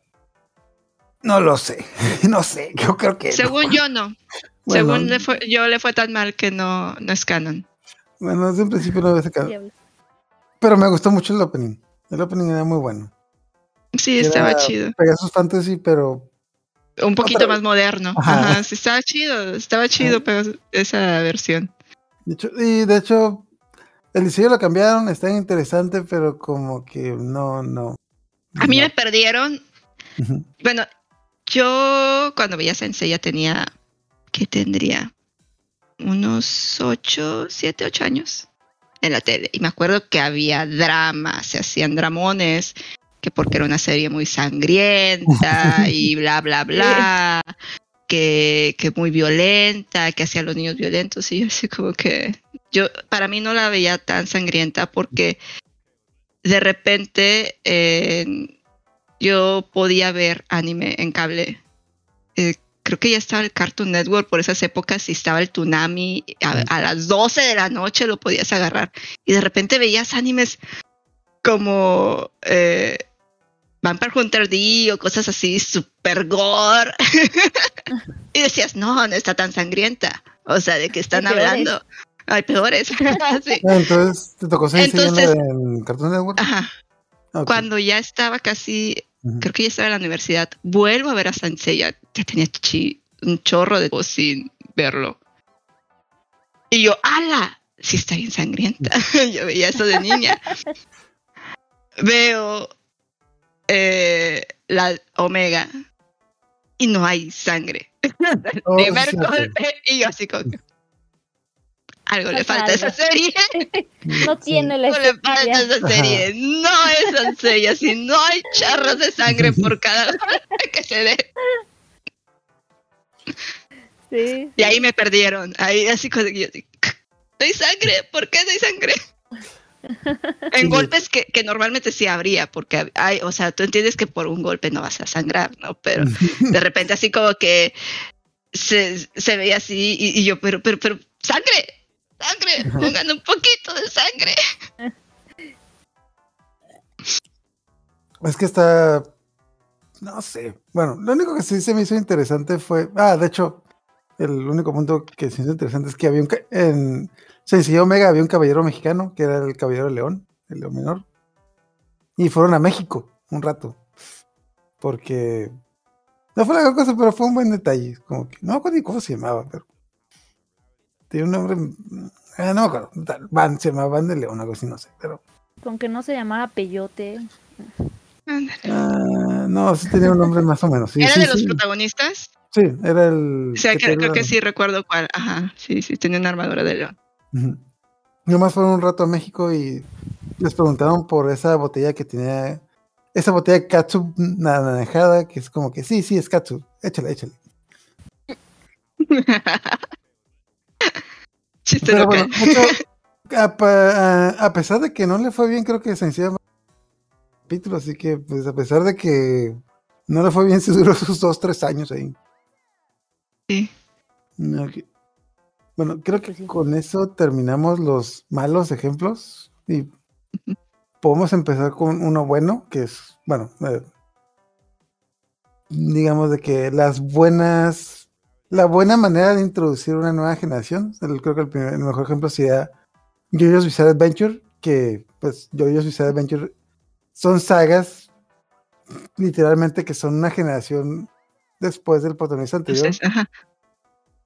no lo sé. No sé, yo creo que. no. según yo no. Bueno, Según le fue, yo le fue tan mal que no, no es canon. Bueno, desde un principio no había sacado. Pero me gustó mucho el opening. El opening era muy bueno. Sí, Era estaba chido. Pegasus Fantasy, pero Un poquito más moderno. Ajá. Ajá, sí, estaba chido, estaba chido Ajá. pero esa versión. de hecho, y de hecho, el diseño lo cambiaron, está interesante, pero como que no, no. A mí no. me perdieron. Bueno, yo cuando veía Sensei ya tenía, ¿qué tendría? Unos 8, 7, 8 años en la tele. Y me acuerdo que había drama, se hacían dramones, que porque era una serie muy sangrienta y bla, bla, bla, que, que muy violenta, que hacía a los niños violentos. Y yo así como que, yo para mí no la veía tan sangrienta porque de repente... eh, yo podía ver anime en cable. Creo que ya estaba el Cartoon Network por esas épocas y estaba el Tsunami. A, a las 12 de la noche lo podías agarrar. Y de repente veías animes como eh, Vampire Hunter D o cosas así, super gore. y decías, no, no está tan sangrienta. O sea, de que están Hay peores. hablando. Hay peores. Sí. Entonces, ¿te tocó Sensei Entonces- en Cartoon Network? Ajá. Cuando ya estaba casi Creo que ya estaba en la universidad, vuelvo a ver a Sansei, ya, ya tenía chi- un chorro de tiempo sin verlo. Y yo, ¡ala! Sí está bien sangrienta. yo veía eso de niña. Veo eh, la Omega y no hay sangre. Oh, Primer golpe y yo así como... Algo le falta a esa Algo. serie. No tiene la No le falta esencia. esa serie. No es Sansella, si no hay charros de sangre por cada que se dé. Sí. Y ahí me perdieron. Ahí así yo digo, ¿no hay sangre? ¿Por qué no hay sangre? En Sí. golpes que, que normalmente sí habría, porque hay, o sea, tú entiendes que por un golpe no vas a sangrar, ¿no? Pero de repente así como que se, se veía así y, y yo, pero, pero, pero, sangre, sangre, pongan un poquito de sangre. Es que está. No sé. Bueno, lo único que sí se me hizo interesante fue. Ah, de hecho, el único punto que se hizo interesante es que había un. ca- En Sencillo Omega había un caballero mexicano, que era el caballero León, el León Menor. Y fueron a México un rato. Porque. No fue la gran cosa, pero fue un buen detalle. Como que. No me acuerdo ni cómo se llamaba, pero. Tiene un nombre. ah, no me acuerdo. tal, Van, se llamaba Van de León, algo así, no sé. Pero. Con que no se llamara Peyote. ah, no, sí tenía un nombre más o menos. Sí, ¿Era sí, de los sí. protagonistas? Sí, era el. O sea, que- creo que sí recuerdo cuál. Ajá, sí, sí, tenía una armadura de león. Ujú. Nomás fueron un rato a México y les preguntaron por esa botella que tenía. Esa botella de Katsu naranjada, que es como que sí, sí, es Katsu. Échale, échale. Chiste Pero local. bueno, a, pa- a- a pesar de que no le fue bien, creo que sencillamente capítulo, así que pues a pesar de que no le fue bien, se duró sus dos, tres años ahí. Sí. Bueno, creo que Pues con eso terminamos los malos ejemplos y podemos empezar con uno bueno, que es, bueno, eh, digamos de que las buenas, la buena manera de introducir una nueva generación, creo que el, primer- el mejor ejemplo sería JoJo's Bizarre Adventure, que pues JoJo's Bizarre Adventure son sagas literalmente que son una generación después del protagonista anterior. Entonces, ajá.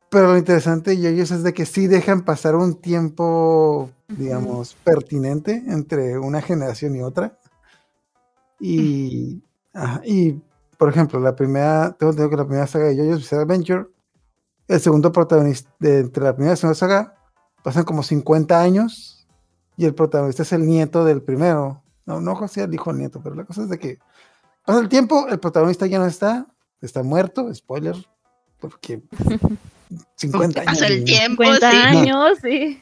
Pero lo interesante de JoJo's es de que sí dejan pasar un tiempo, digamos, pertinente entre una generación y otra. Y, ajá, y por ejemplo, la primera, tengo entendido que la primera saga de JoJo's Bizarre Adventure, el segundo protagonista, de, entre la primera y la segunda saga, pasan como 50 años y el protagonista es el nieto del primero. No, no José el hijo del nieto, pero la cosa es de que pasa el tiempo, el protagonista ya no está, está muerto, spoiler, porque 50 años. Pasa el tiempo, 50 sí. años, sí.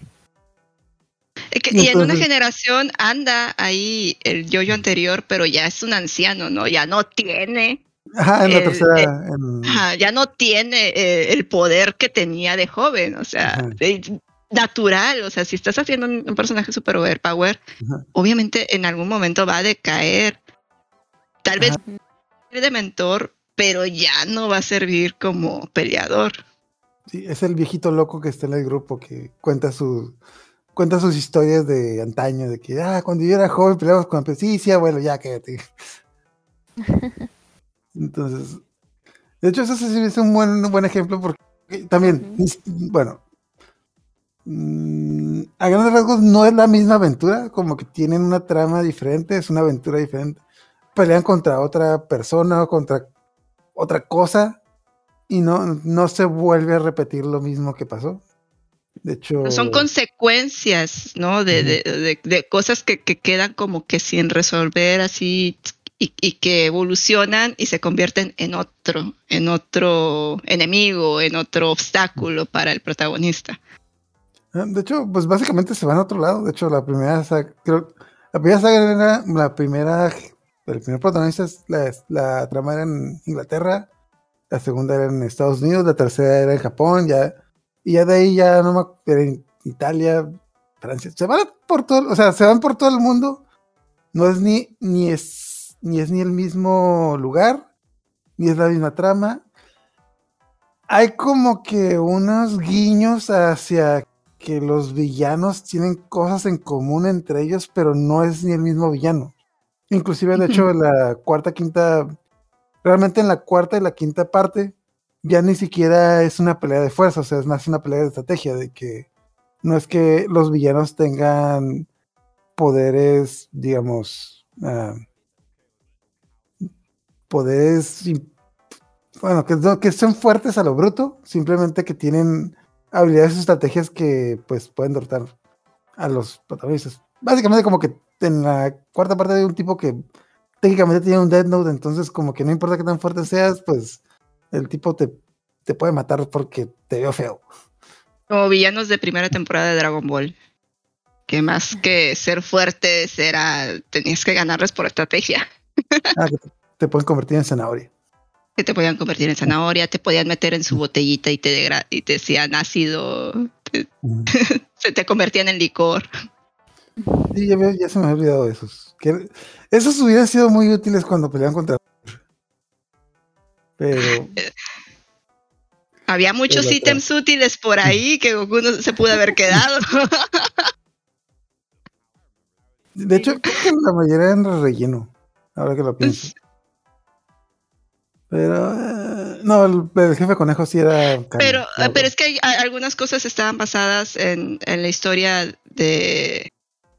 Es que- Y y en una generación anda ahí el yoyo anterior, pero ya es un anciano, ¿no? Ya no tiene, Ajá, en la el- tercera. en- ajá, ya no tiene eh, el poder que tenía de joven, o sea, es natural, o sea, si estás haciendo un, un personaje super overpower, Ajá. obviamente en algún momento va a decaer. Tal vez de mentor, pero ya no va a servir como peleador. Sí, es el viejito loco que está en el grupo que cuenta su cuenta sus historias de antaño, de que ah, cuando yo era joven peleamos con sí, sí, abuelo, ya quédate. Entonces, de hecho, eso sí es un buen, un buen ejemplo porque también, bueno, mm, a grandes rasgos no es la misma aventura, como que tienen una trama diferente, es una aventura diferente. Pelean contra otra persona o contra otra cosa y no, no se vuelve a repetir lo mismo que pasó. De hecho, Son consecuencias, ¿no? De, de, de- de cosas que, que quedan como que sin resolver así y, que evolucionan y se convierten en otro, en otro enemigo, en otro obstáculo para el protagonista. Ah, De hecho, pues básicamente se van a otro lado. De hecho, la primera saga, creo, la primera saga era la primera, el primer protagonista, es la, la trama era en Inglaterra, la segunda era en Estados Unidos, la tercera era en Japón, ya, y ya de ahí ya no me ac- era en Italia, Francia, se van por todo, o sea, se van por todo el mundo. No es ni, ni ni es ni el mismo lugar, ni es la misma trama. Hay como que unos guiños hacia que los villanos tienen cosas en común entre ellos, pero no es ni el mismo villano. Inclusive, de hecho, en la cuarta, quinta, realmente en la cuarta y la quinta parte, ya ni siquiera es una pelea de fuerza, o sea, es más una pelea de estrategia, de que no es que los villanos tengan poderes, digamos, ah, poderes, bueno, que, que son fuertes a lo bruto, simplemente que tienen habilidades y estrategias que pues pueden derrotar a los protagonistas. Básicamente como que en la cuarta parte hay un tipo que técnicamente tiene un Death Note, entonces como que no importa qué tan fuerte seas, pues el tipo te, te puede matar porque te veo feo. Como villanos de primera temporada de Dragon Ball. Que más que ser fuertes era, tenías que ganarles por estrategia. Ah, te, pueden convertir en zanahoria. Que te podían convertir en zanahoria, te podían meter en su botellita y te, y te hacían ácido, te- Ujú. se te convertían en licor. Sí, ya, se me había olvidado de esos. Que, esos hubieran sido muy útiles cuando peleaban contra... Pero... Había muchos Pero, ítems útiles por ahí que Goku no se pudo haber quedado. De hecho, creo que la mayoría eran relleno, ahora que lo pienso. Pero, eh, no, el, el jefe conejo sí era... Pero, claro. pero es que hay- hay- algunas cosas estaban basadas en, en la historia de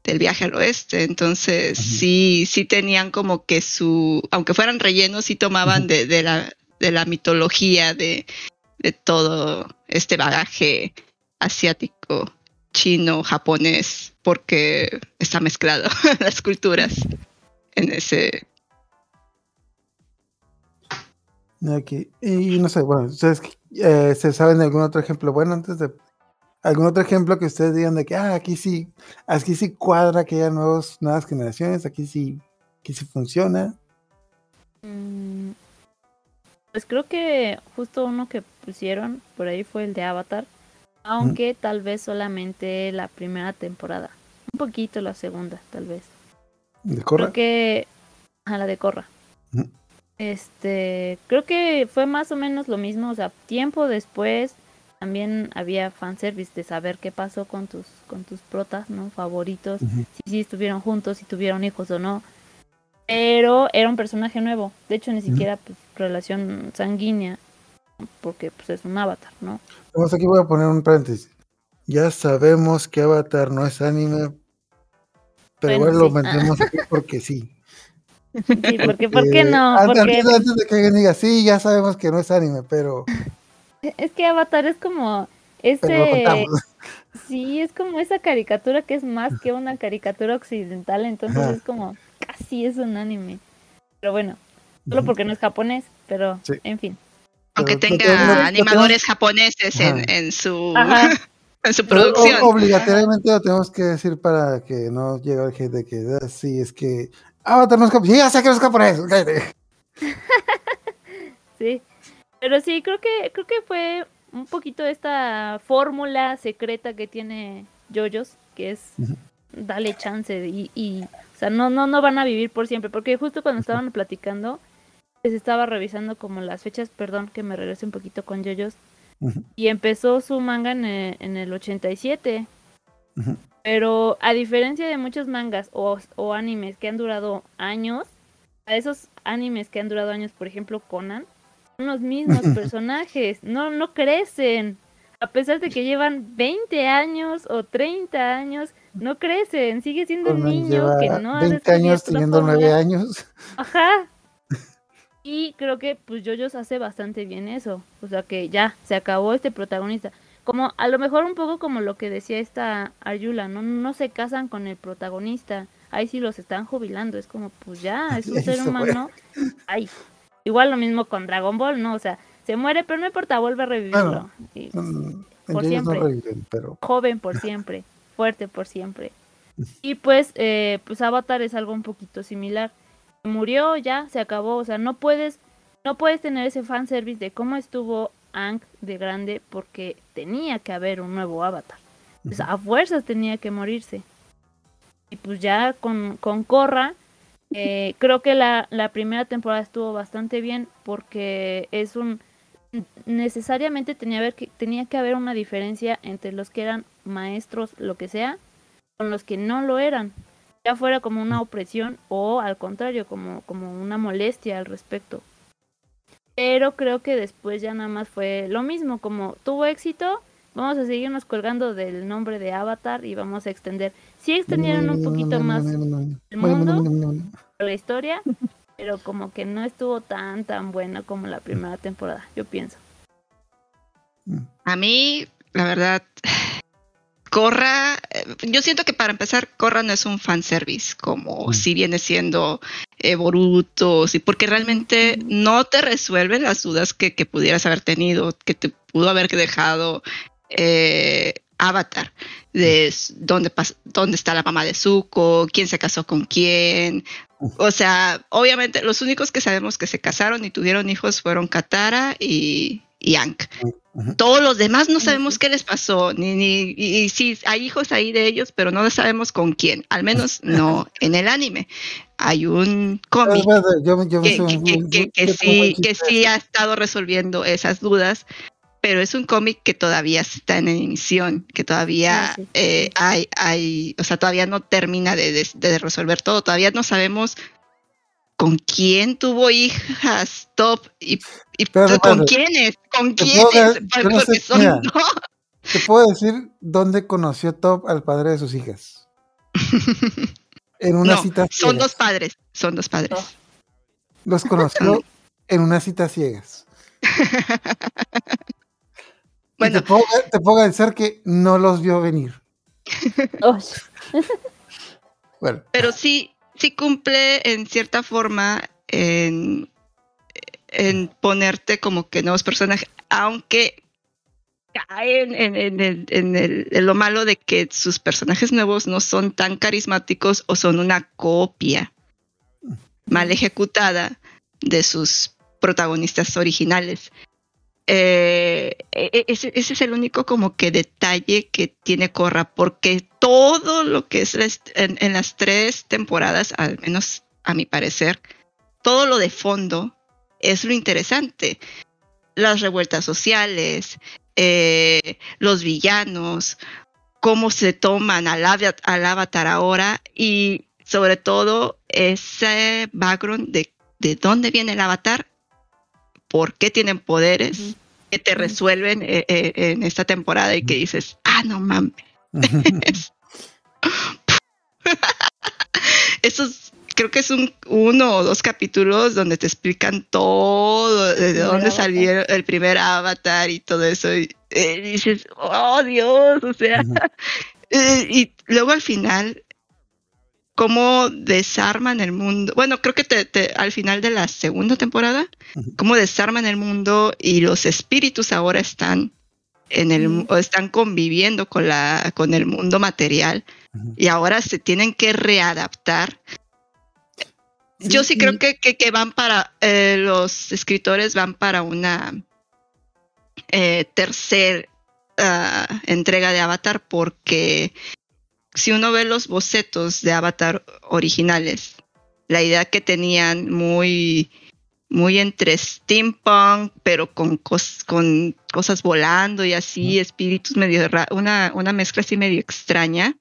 del viaje al oeste, entonces sí, sí tenían como que su, aunque fueran rellenos, sí tomaban de, de la, de la mitología de, de todo este bagaje asiático, chino, japonés, porque está mezclado las culturas en ese, Ok, Y no sé, bueno, ¿ustedes eh, se saben de algún otro ejemplo? Bueno, antes de... ¿Algún otro ejemplo que ustedes digan de que, ah, aquí sí, aquí sí cuadra que haya nuevos, nuevas generaciones, aquí sí, aquí sí funciona? Mm, Pues creo que justo uno que pusieron por ahí fue el de Avatar, aunque tal vez solamente la primera temporada, un poquito la segunda, tal vez. ¿De Corra? Creo que a la de Corra. Este, creo que fue más o menos lo mismo, o sea, tiempo después también había fanservice de saber qué pasó con tus, con tus protas, ¿no? Favoritos, si estuvieron juntos, si tuvieron hijos o no. Pero era un personaje nuevo. De hecho, ni siquiera pues, relación sanguínea, porque pues es un avatar, ¿no? Vamos, aquí voy a poner un paréntesis. Ya sabemos que Avatar no es anime, pero Bueno, igual lo sí. metemos aquí porque sí. Sí, porque, ¿por qué Eh, no? antes, Porque antes- antes de que alguien diga, sí, ya sabemos que no es anime, pero, es que Avatar es como ese... Sí, es como esa caricatura que es más que una caricatura occidental, entonces Ajá. es como casi es un anime. Pero bueno, solo porque no es japonés, pero Sí. en fin. Aunque Pero tenga animadores japoneses en, su, Ajá. en su producción. o- obligatoriamente lo tenemos que decir para que no llegue el hate de que ah, sí, es que Avatar no es japonés. Sí, ya sé que no es japonés. Sí. Pero sí, creo que creo que fue un poquito esta fórmula secreta que tiene JoJo's, que es dale chance y, y o sea, no no no van a vivir por siempre, porque justo cuando estaban platicando les estaba revisando como las fechas, perdón que me regrese un poquito con JoJo's y empezó su manga en el, en el 87. ujú. Pero a diferencia de muchos mangas o, o animes que han durado años, a esos animes que han durado años, por ejemplo Conan, son los mismos personajes, no, no crecen. A pesar de que llevan 20 años o 30 años, no crecen, sigue siendo un niño que no ha 20 años descubierto la teniendo 9 fórmula. años. Ajá. Y creo que pues JoJo's hace bastante bien eso. O sea que ya, se acabó este protagonista. Como a lo mejor un poco como lo que decía esta Ayula, ¿no? No se casan con el protagonista. Ahí sí los están jubilando. Es como, pues ya, es un ser humano. Ay. Igual lo mismo con Dragon Ball, ¿no? O sea, se muere, pero no importa, vuelve a revivirlo. Bueno. Y Mm, Por no siempre. reviven, pero joven por siempre, fuerte por siempre. Y pues, eh, pues Avatar es algo un poquito similar. Murió ya, se acabó, o sea, no puedes, no puedes tener ese fanservice de cómo estuvo Ang de grande porque tenía que haber un nuevo Avatar. Pues a fuerzas tenía que morirse. Y pues ya con, con Korra, eh, creo que la, la primera temporada estuvo bastante bien porque es un necesariamente tenía, haber que, tenía que haber una diferencia entre los que eran maestros, lo que sea, con los que no lo eran. Ya fuera como una opresión o al contrario, como, como una molestia al respecto. Pero creo que después ya nada más fue lo mismo, como tuvo éxito, vamos a seguirnos colgando del nombre de Avatar y vamos a extender. Sí extendieron un poquito más el mundo, la historia, pero como que no estuvo tan tan buena como la primera temporada, yo pienso. A mí, la verdad, Corra, eh, yo siento que para empezar, Corra no es un fanservice, como Mm. si viene siendo eh, Boruto, sí, porque realmente no te resuelven las dudas que, que pudieras haber tenido, que te pudo haber dejado eh, Avatar, de s- dónde, dónde está la mamá de Zuko, quién se casó con quién. O sea, obviamente los únicos que sabemos que se casaron y tuvieron hijos fueron Katara y, y Aang. Ujú. Todos los demás no sabemos qué les pasó, ni, ni, y, y sí, hay hijos ahí de ellos, pero no sabemos con quién, al menos no en el anime. Hay un cómic que, sí, que sí ha estado resolviendo esas dudas, pero es un cómic que todavía está en emisión, que todavía Ah, sí. eh, hay, hay, o sea, todavía no termina de, de- de resolver todo, todavía no sabemos con quién tuvo hijas top y, con quiénes, con puedo quiénes, yo no sé, son mira. Te puedo decir dónde conoció Top al padre de sus hijas. En una No, cita son ciegas. dos padres, son dos padres. Los conoció en una cita ciegas. Y Bueno. te puedo, te puedo garantizar que no los vio venir. Oh, Bueno, pero sí, sí cumple en cierta forma en, en ponerte como que nuevos personajes, aunque cae en, en- en el- en el- en lo malo de que sus personajes nuevos no son tan carismáticos o son una copia mal ejecutada de sus protagonistas originales. Eh, e- e- ese, es el único como que detalle que tiene Corra, porque todo lo que es en, las tres temporadas, al menos a mi parecer, todo lo de fondo es lo interesante. Las revueltas sociales, eh, los villanos, cómo se toman al, al avatar ahora y sobre todo ese background de, de dónde viene el avatar, por qué tienen poderes que te resuelven eh, eh, en esta temporada y que dices, ah, no mames. Esos, creo que es un uno o dos capítulos donde te explican todo, de primer dónde salió el primer avatar y todo eso. Y eh, dices, oh Dios, o sea. Y luego al final, cómo desarman el mundo. Bueno, creo que te, te- al final de la segunda temporada, Ujú. cómo desarman el mundo y los espíritus ahora están en el o están conviviendo con la con el mundo material y ahora se tienen que readaptar. Sí, Yo sí creo que, que van para eh, los escritores van para una eh, tercer ah, entrega de Avatar porque si uno ve los bocetos de Avatar originales, la idea que tenían muy muy entre steampunk, pero con, cos- con cosas volando y así, espíritus medio una, una mezcla así medio extraña.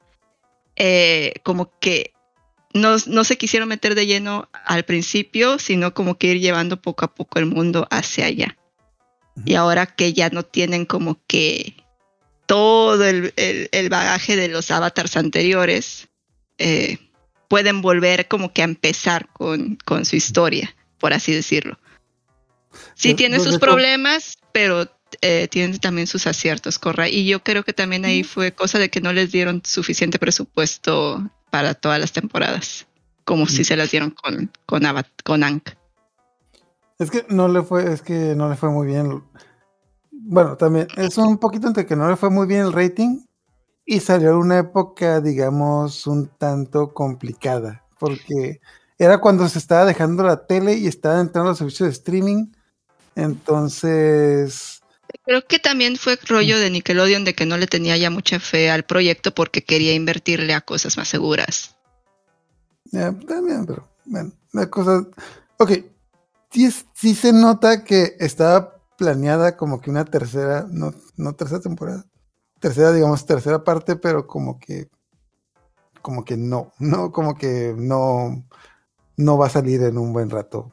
eh, como que no, no se quisieron meter de lleno al principio, sino como que ir llevando poco a poco el mundo hacia allá. Y ahora que ya no tienen como que todo el, el- el bagaje de los avatars anteriores, eh, pueden volver como que a empezar con, con su historia, por así decirlo. Sí, Pues- tiene sus problemas, pero eh, tiene también sus aciertos, Corra. Y yo creo que también ahí fue cosa de que no les dieron suficiente presupuesto para todas las temporadas, como si Mm. se las dieron con, con, Avat- con Ankh. Es que no le fue, es que no le fue muy bien. Bueno, también es un poquito entre que no le fue muy bien el rating y salió en una época, digamos, un tanto complicada, porque era cuando se estaba dejando la tele y estaban entrando los servicios de streaming. Entonces, Creo que también fue rollo de Nickelodeon de que no le tenía ya mucha fe al proyecto porque quería invertirle a cosas más seguras. ya, también, pero bueno, la cosa. Ok, sí, sí se nota que estaba planeada como que una tercera, no, no tercera temporada, tercera, digamos, tercera parte, pero como que, como que no, no, como que no, no va a salir en un buen rato.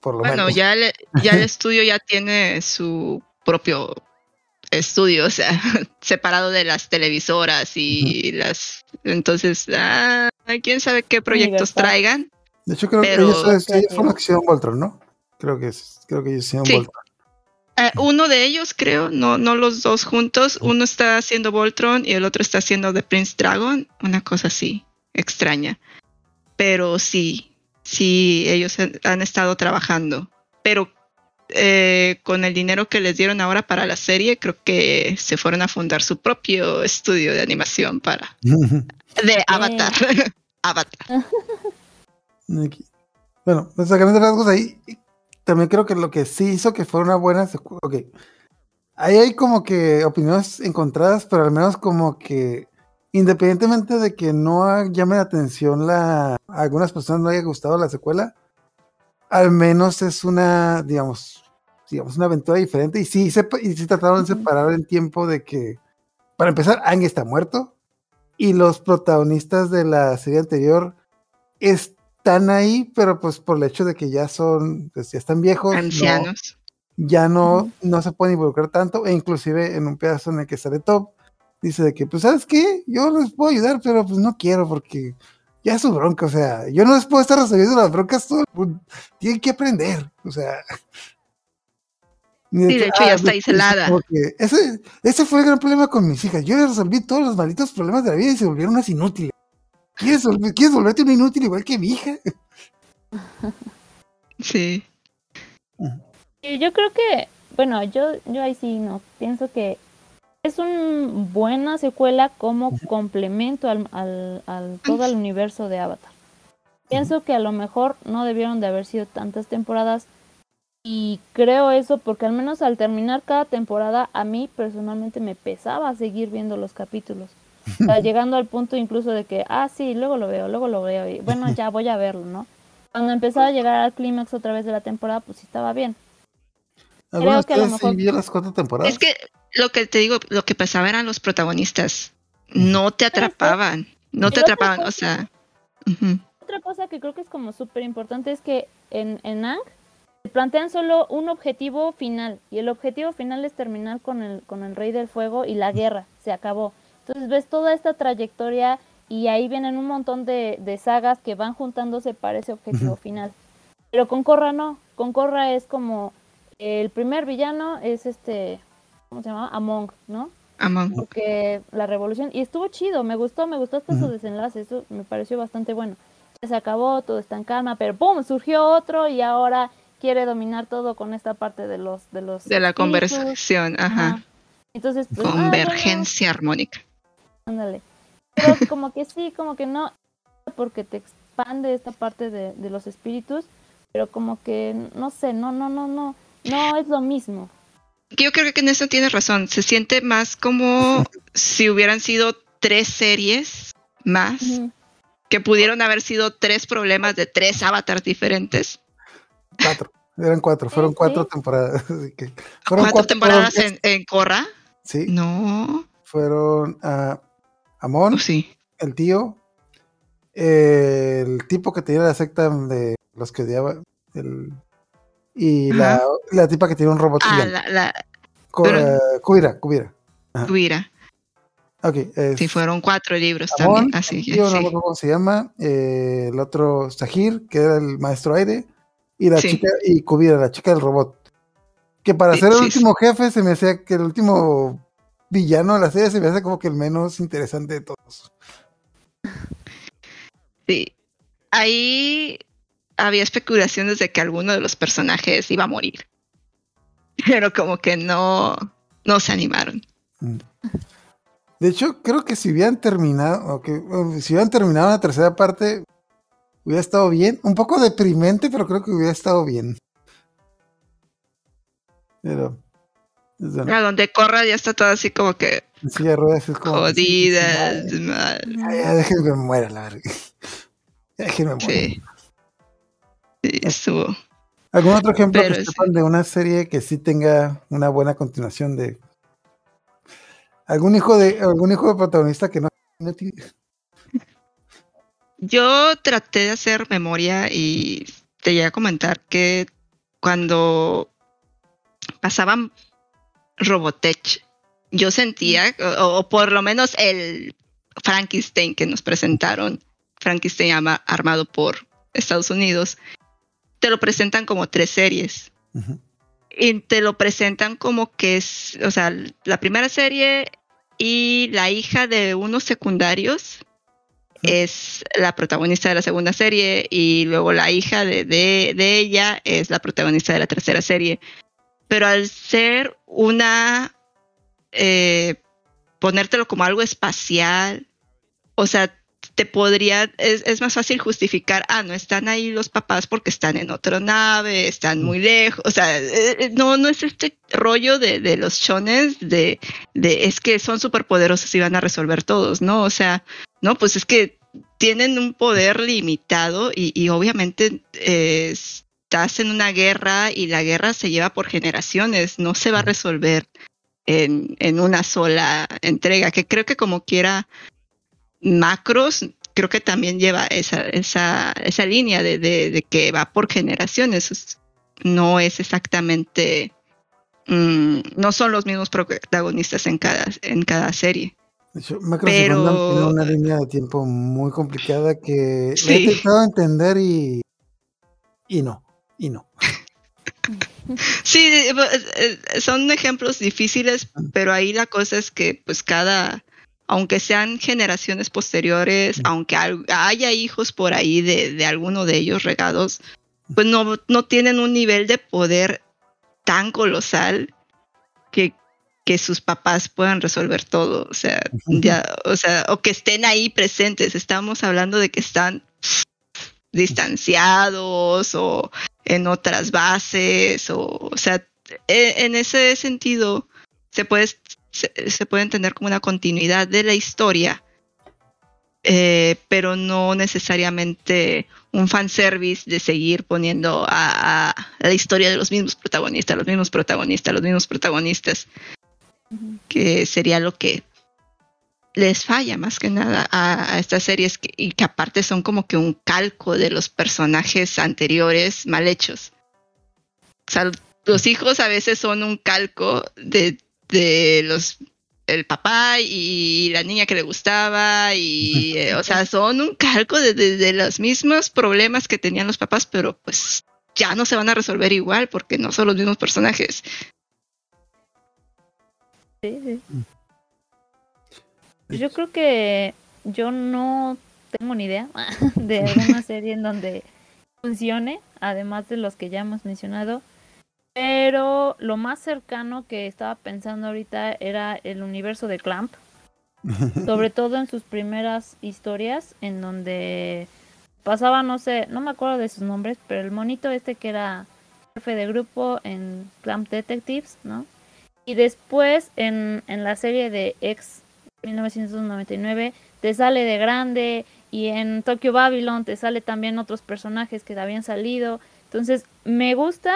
Por lo Bueno, menos. ya, el- ya el estudio ya tiene su propio estudio, o sea, separado de las televisoras y las... Entonces, ah, quién sabe qué proyectos traigan. De hecho, creo pero- que ellos, ellos que hicieron Voltron, ¿no? Creo que es, creo que ellos hicieron Sí. Voltron. Eh, uno de ellos, creo, no, no los dos juntos. Uno está haciendo Voltron y el otro está haciendo The Prince Dragon. Una cosa así, extraña. Pero sí, sí, ellos han, estado trabajando. Pero eh, con el dinero que les dieron ahora para la serie, creo que se fueron a fundar su propio estudio de animación para de Avatar. Avatar. Bueno, pues grandes rasgos ahí, también creo que lo que sí hizo que fuera una buena secu- Ok. Ahí hay como que opiniones encontradas, pero al menos como que independientemente de que no llame la atención la, a algunas personas no haya gustado la secuela, al menos es una, digamos, digamos, una aventura diferente. Y sí, sepa- y sí trataron de separar el tiempo de que, para empezar, Aang está muerto y los protagonistas de la serie anterior están ahí, pero pues por el hecho de que ya son, pues ya están viejos, no- Ancianos. ya no, no se pueden involucrar tanto, e inclusive en un pedazo en el que sale Top, dice de que, pues, ¿sabes qué? Yo les puedo ayudar, pero pues no quiero porque ya es su bronca, o sea, yo no les puedo estar resolviendo las broncas, todo, pues, tienen que aprender, o sea. Sí, de hecho, ya ah, está pues, aislada. que ese, ese fue el gran problema con mis hijas. Yo les resolví todos los malditos problemas de la vida y se volvieron unas inútiles. ¿Quieres, volver- ¿quieres volverte una inútil igual que mi hija? Sí. Yo creo que, bueno, yo, yo ahí sí no, pienso que es una buena secuela como complemento al, al, al todo el universo de Avatar. Pienso que a lo mejor no debieron de haber sido tantas temporadas y creo eso porque al menos al terminar cada temporada a mí personalmente me pesaba seguir viendo los capítulos. O sea, llegando al punto incluso de que, ah, sí, luego lo veo, luego lo veo y bueno, ya voy a verlo, ¿no? Cuando empezaba a llegar al clímax otra vez de la temporada, pues sí estaba bien. ¿Alguno de que a lo ustedes sí mejor- vio las cuatro temporadas? Es que lo que te digo, lo que pasaba eran los protagonistas. No te atrapaban. No te atrapaban, o sea. Otra cosa que creo que es como súper importante es que en, en Ang se plantean solo un objetivo final y el objetivo final es terminar con el, con el Rey del Fuego y la guerra, se acabó. Entonces ves toda esta trayectoria y ahí vienen un montón de, de sagas que van juntándose para ese objetivo final. Pero con Korra no, con Korra es como el primer villano es este, ¿cómo se llama? Among, ¿no? Among. porque la revolución y estuvo chido, me gustó, me gustó hasta su desenlace, eso me pareció bastante bueno. Ya se acabó, todo está en calma, pero pum, surgió otro y ahora quiere dominar todo con esta parte de los de los De la espíritus. conversación, ajá. Entonces, pues, ah, Convergencia armónica. Ándale. Pero como que sí, como que no porque te expande esta parte de, de los espíritus, pero como que no sé, no no no no no es lo mismo. Yo creo que en eso tienes razón. Se siente más como si hubieran sido tres series más que pudieron haber sido tres problemas de tres avatars diferentes. Cuatro. Eran cuatro, fueron Sí, cuatro temporadas. fueron ¿Cuatro temporadas fueron- en, en Korra? Sí, No. fueron a Amon, Oh, sí. el tío, el tipo que tenía la secta de los que odiaba, el, y la, la tipa que tiene un robot Ah, la, la Co- pero- eh, Kubira, Kubira. Sí, fueron cuatro libros Amon, también. Así el que tío, sí. cómo se llama, eh, el otro Sahir, que era el maestro aire, y la Sí. chica, y Kubira, la chica del robot. Que para Sí, ser el último jefe se me hacía que el último villano de la serie se me hace como que el menos interesante de todos. Sí. Ahí había especulaciones de que alguno de los personajes iba a morir. Pero como que no, no se animaron. Mm. De hecho, creo que si hubieran terminado, o que, o si hubieran terminado la tercera parte, hubiera estado bien. Un poco deprimente, pero creo que hubiera estado bien. Pero, A donde Corra ya está todo así como que en silla de ruedas es como. jodida. Sí. Ya, déjenme muera, la verga. Ya, Déjenme morir. Sí. Sí, estuvo. ¿Algún otro ejemplo Pero que sí. de una serie que sí tenga una buena continuación de algún hijo de algún hijo de protagonista que no no tiene- Yo traté de hacer memoria y te llegué a comentar que cuando pasaban Robotech, yo sentía, o, o por lo menos el Frankenstein que nos presentaron, Frankenstein ama- armado por Estados Unidos, te lo presentan como tres series. Y te lo presentan como que es, o sea, la primera serie y la hija de unos secundarios es la protagonista de la segunda serie y luego la hija de, de, de ella es la protagonista de la tercera serie. Pero al ser una, eh, ponértelo como algo espacial, o sea, te podría, es, más fácil justificar, ah, no están ahí los papás porque están en otra nave, están muy lejos, o sea, eh, eh, no, no es este rollo de, de los chones de, de es que son superpoderosos y van a resolver todos, ¿no? O sea, no, pues es que tienen un poder limitado y, y obviamente eh, estás en una guerra y la guerra se lleva por generaciones, no se va a resolver en, en una sola entrega, que creo que como quiera Macros, creo que también lleva esa, esa, esa línea de, de, de que va por generaciones, Es- no es exactamente, mm, no son los mismos protagonistas en cada, en cada serie. De hecho, Macros Pero- tienen una línea de tiempo muy complicada que Sí. he intentado entender y y no, y no. Sí, eh, eh, son ejemplos difíciles, pero ahí la cosa es que pues cada, aunque sean generaciones posteriores, aunque al- haya hijos por ahí de, de alguno de ellos regados, pues no, no tienen un nivel de poder tan colosal que, que sus papás puedan resolver todo. O sea, ya, o sea, o que estén ahí presentes. Estamos hablando de que están distanciados o en otras bases o, o sea, e- en ese sentido se puede, se, se puede entender como una continuidad de la historia, eh, pero no necesariamente un fanservice de seguir poniendo a, a la historia de los mismos protagonistas, los mismos protagonistas, los mismos protagonistas, que sería lo que les falla más que nada a, a estas series que, y que aparte son como que un calco de los personajes anteriores mal hechos. O sea, los hijos a veces son un calco de, de los el papá y la niña que le gustaba y eh, o sea son un calco de, de- de los mismos problemas que tenían los papás pero pues ya no se van a resolver igual porque no son los mismos personajes Sí, sí. Yo creo que yo no tengo ni idea de alguna serie en donde funcione, además de los que ya hemos mencionado. Pero lo más cercano que estaba pensando ahorita era el universo de Clamp, sobre todo en sus primeras historias, en donde pasaba, no sé, no me acuerdo de sus nombres, pero el monito este que era jefe de grupo en Clamp Detectives, ¿no? Y después en, en la serie de X 1999 te sale de grande y en Tokyo Babylon te sale también otros personajes que habían salido. Entonces me gusta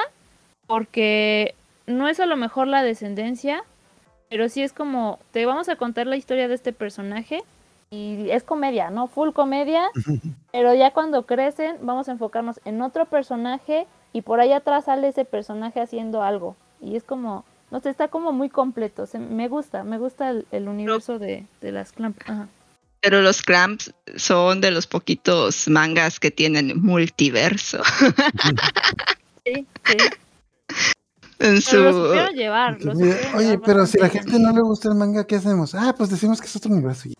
porque no es a lo mejor la descendencia, pero sí es como te vamos a contar la historia de este personaje y es comedia, ¿no? Full comedia, pero ya cuando crecen vamos a enfocarnos en otro personaje y por ahí atrás sale ese personaje haciendo algo y es como no sé, está como muy completo. Se- me gusta, me gusta el, el universo de, de las clamp. Ajá. pero los clamps son de los poquitos mangas que tienen multiverso Sí, sí. en Pero su supieron llevar. supieron Oye, llevar pero si a la gente no le gusta el manga, ¿qué hacemos? Ah, pues decimos que es otro universo. Sí,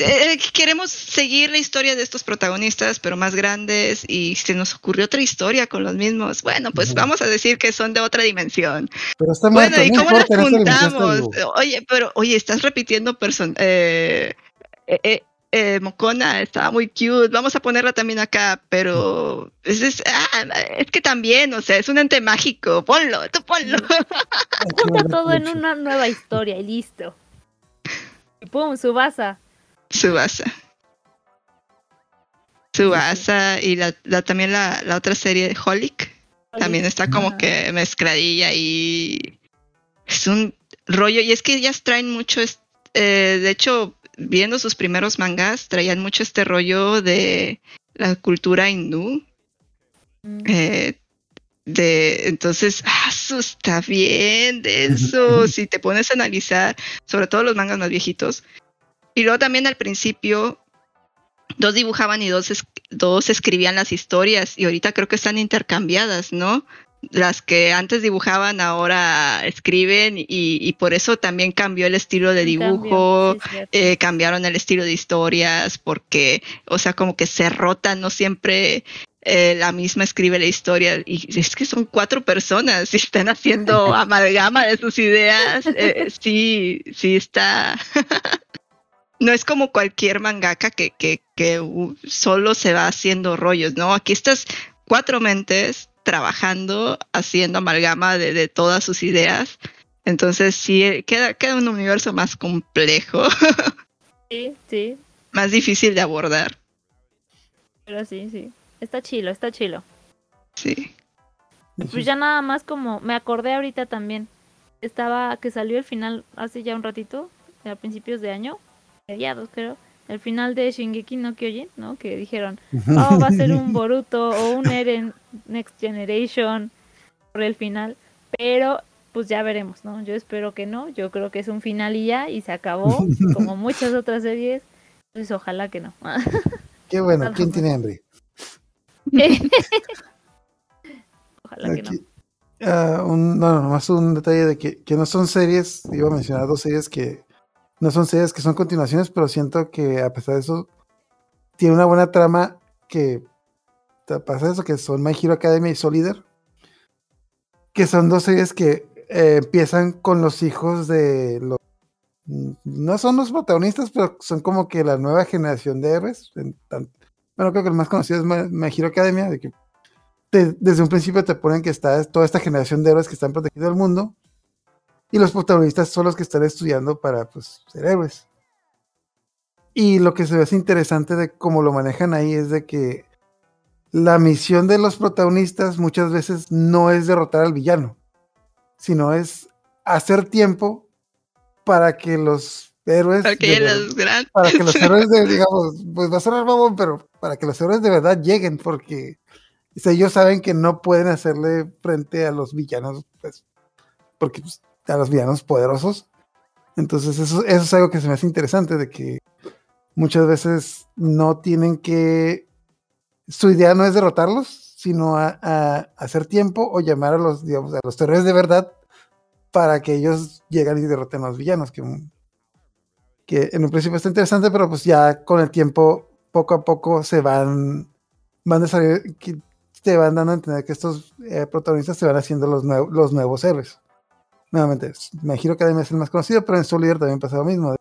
eh, queremos seguir la historia de estos protagonistas, pero más grandes, y se nos ocurrió otra historia con los mismos. Bueno, pues vamos a decir que son de otra dimensión. Pero está Bueno, muerto, ¿y cómo las juntamos? Oye, pero, oye, estás repitiendo person eh, eh, eh, eh, Mocona, estaba muy cute, vamos a ponerla también acá, pero es, es, ah, es que también, o sea, es un ente mágico, ponlo, tú ponlo. Junta todo en una nueva historia y listo. Y pum, Subasa. Subasa. Subasa y la, la- también la, la otra serie de Holic. También está como que mezcladilla y es un rollo. Y es que ellas traen mucho, eh, de hecho, viendo sus primeros mangas, traían mucho este rollo de la cultura hindú. Mm. eh, de entonces, ah, eso está bien denso. si te pones a analizar, sobre todo los mangas más viejitos. Y luego también al principio, dos dibujaban y dos, es- dos escribían las historias. Y ahorita creo que están intercambiadas, ¿no? Las que antes dibujaban ahora escriben y, y por eso también cambió el estilo de dibujo. cambio, eh, cambiaron el estilo de historias porque, o sea, como que se rotan, no siempre eh, la misma escribe la historia. Y es que son cuatro personas y están haciendo amalgama de sus ideas. eh, sí, sí está. no es como cualquier mangaka que, que, que uh, solo se va haciendo rollos, ¿no? Aquí estas cuatro mentes trabajando, haciendo amalgama de, de todas sus ideas. Entonces sí, eh, queda, queda un universo más complejo. Sí, sí, más difícil de abordar. pero sí, sí. Está chilo, está chilo. Sí. Pues ya nada más como me acordé ahorita también. Estaba que salió el final hace ya un ratito, a principios de año, mediados creo, el final de Shingeki no Kyojin, ¿no? Que dijeron, oh, va a ser un Boruto o un Eren Next Generation por el final, pero pues ya veremos, ¿no? Yo espero que no, yo creo que es un final y ya, y se acabó, como muchas otras series, pues ojalá que no. Qué bueno, ¿quién tiene hambre? ojalá que no. Ah, un, no, nomás un detalle de que, que no son series, iba a mencionar dos series que no son series que son continuaciones, pero siento que a pesar de eso tiene una buena trama que a pesar de eso que son My Hero Academia y Solider, que son dos series que eh, empiezan con los hijos de los no son los protagonistas, pero son como que la nueva generación de héroes. Tan- bueno, creo que el más conocido es My, Hero Academia, de que desde un principio te ponen que está toda esta generación de héroes que están protegiendo el mundo y los protagonistas son los que están estudiando para pues, ser héroes. Y lo que se ve es interesante de cómo lo manejan ahí es de que la misión de los protagonistas muchas veces no es derrotar al villano, sino es hacer tiempo para que los héroes. Para que, de los grandes. para que los héroes, de, digamos, pues va a sonar babón, pero para que los héroes de verdad lleguen, porque o sea, ellos saben que no pueden hacerle frente a los villanos, pues, porque pues, a los villanos poderosos. Entonces, eso, eso es algo que se me hace interesante, de que muchas veces no tienen que. Su idea no es derrotarlos, sino a, hacer tiempo o llamar a los, digamos, a los héroes de verdad para que ellos lleguen y derroten a los villanos, que que en un principio está interesante, pero pues ya con el tiempo, poco a poco se van, van que te van dando a entender que estos eh, protagonistas se van haciendo los, nuevo- los nuevos héroes. Nuevamente, Me Hero Academia es el más conocido, pero en Soul Eater también pasa lo mismo.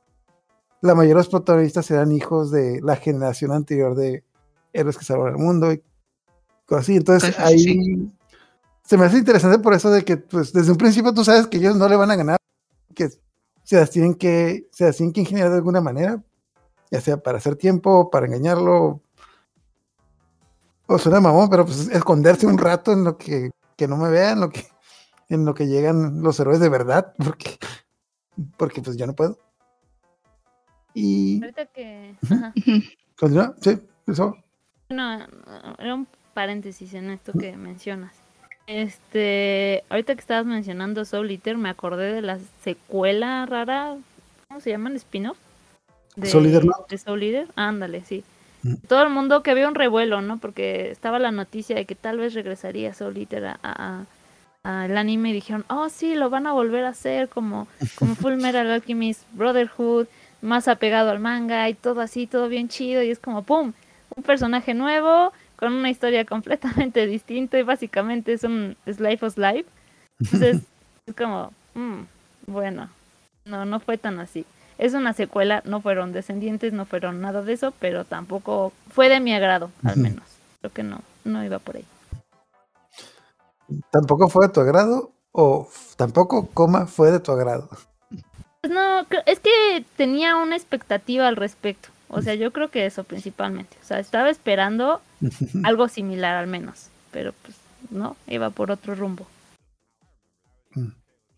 La mayoría de los protagonistas eran hijos de la generación anterior de héroes que salvaron el mundo y cosas así. Entonces ahí se me hace interesante por eso de que pues desde un principio tú sabes que ellos no le van a ganar, que se las tienen que, se las tienen que ingeniar de alguna manera, ya sea para hacer tiempo, para engañarlo, o suena mamón, pero pues esconderse un rato en lo que, que no me vean, lo que, en lo que llegan los héroes de verdad, porque, porque pues yo no puedo. Y Ahorita que. Ajá. continúa, sí, eso. No, era un paréntesis en esto que mencionas. Este, ahorita que estabas mencionando Soul Eater, me acordé de la secuela rara, ¿cómo se llama? ¿El spin-off? De, Soul Eater, ¿no? de Soul Eater. Ándale, sí. Mm. Todo el mundo que había un revuelo, ¿no? Porque estaba la noticia de que tal vez regresaría Soul Eater a- a- al anime y dijeron, oh sí, lo van a volver a hacer como, como Full Metal Alchemist Brotherhood, más apegado al manga y todo así, todo bien chido y es como, ¡pum! Un personaje nuevo con una historia completamente distinta y básicamente es un es Life of Life. Entonces, es como, mm, bueno, no, no fue tan así. Es una secuela, no fueron descendientes, no fueron nada de eso, pero tampoco fue de mi agrado, al menos. Creo que no, no iba por ahí. ¿Tampoco fue de tu agrado? O tampoco, coma, fue de tu agrado. Pues no, es que tenía una expectativa al respecto. O sea, yo creo que eso principalmente. O sea, estaba esperando algo similar al menos, pero pues no, iba por otro rumbo.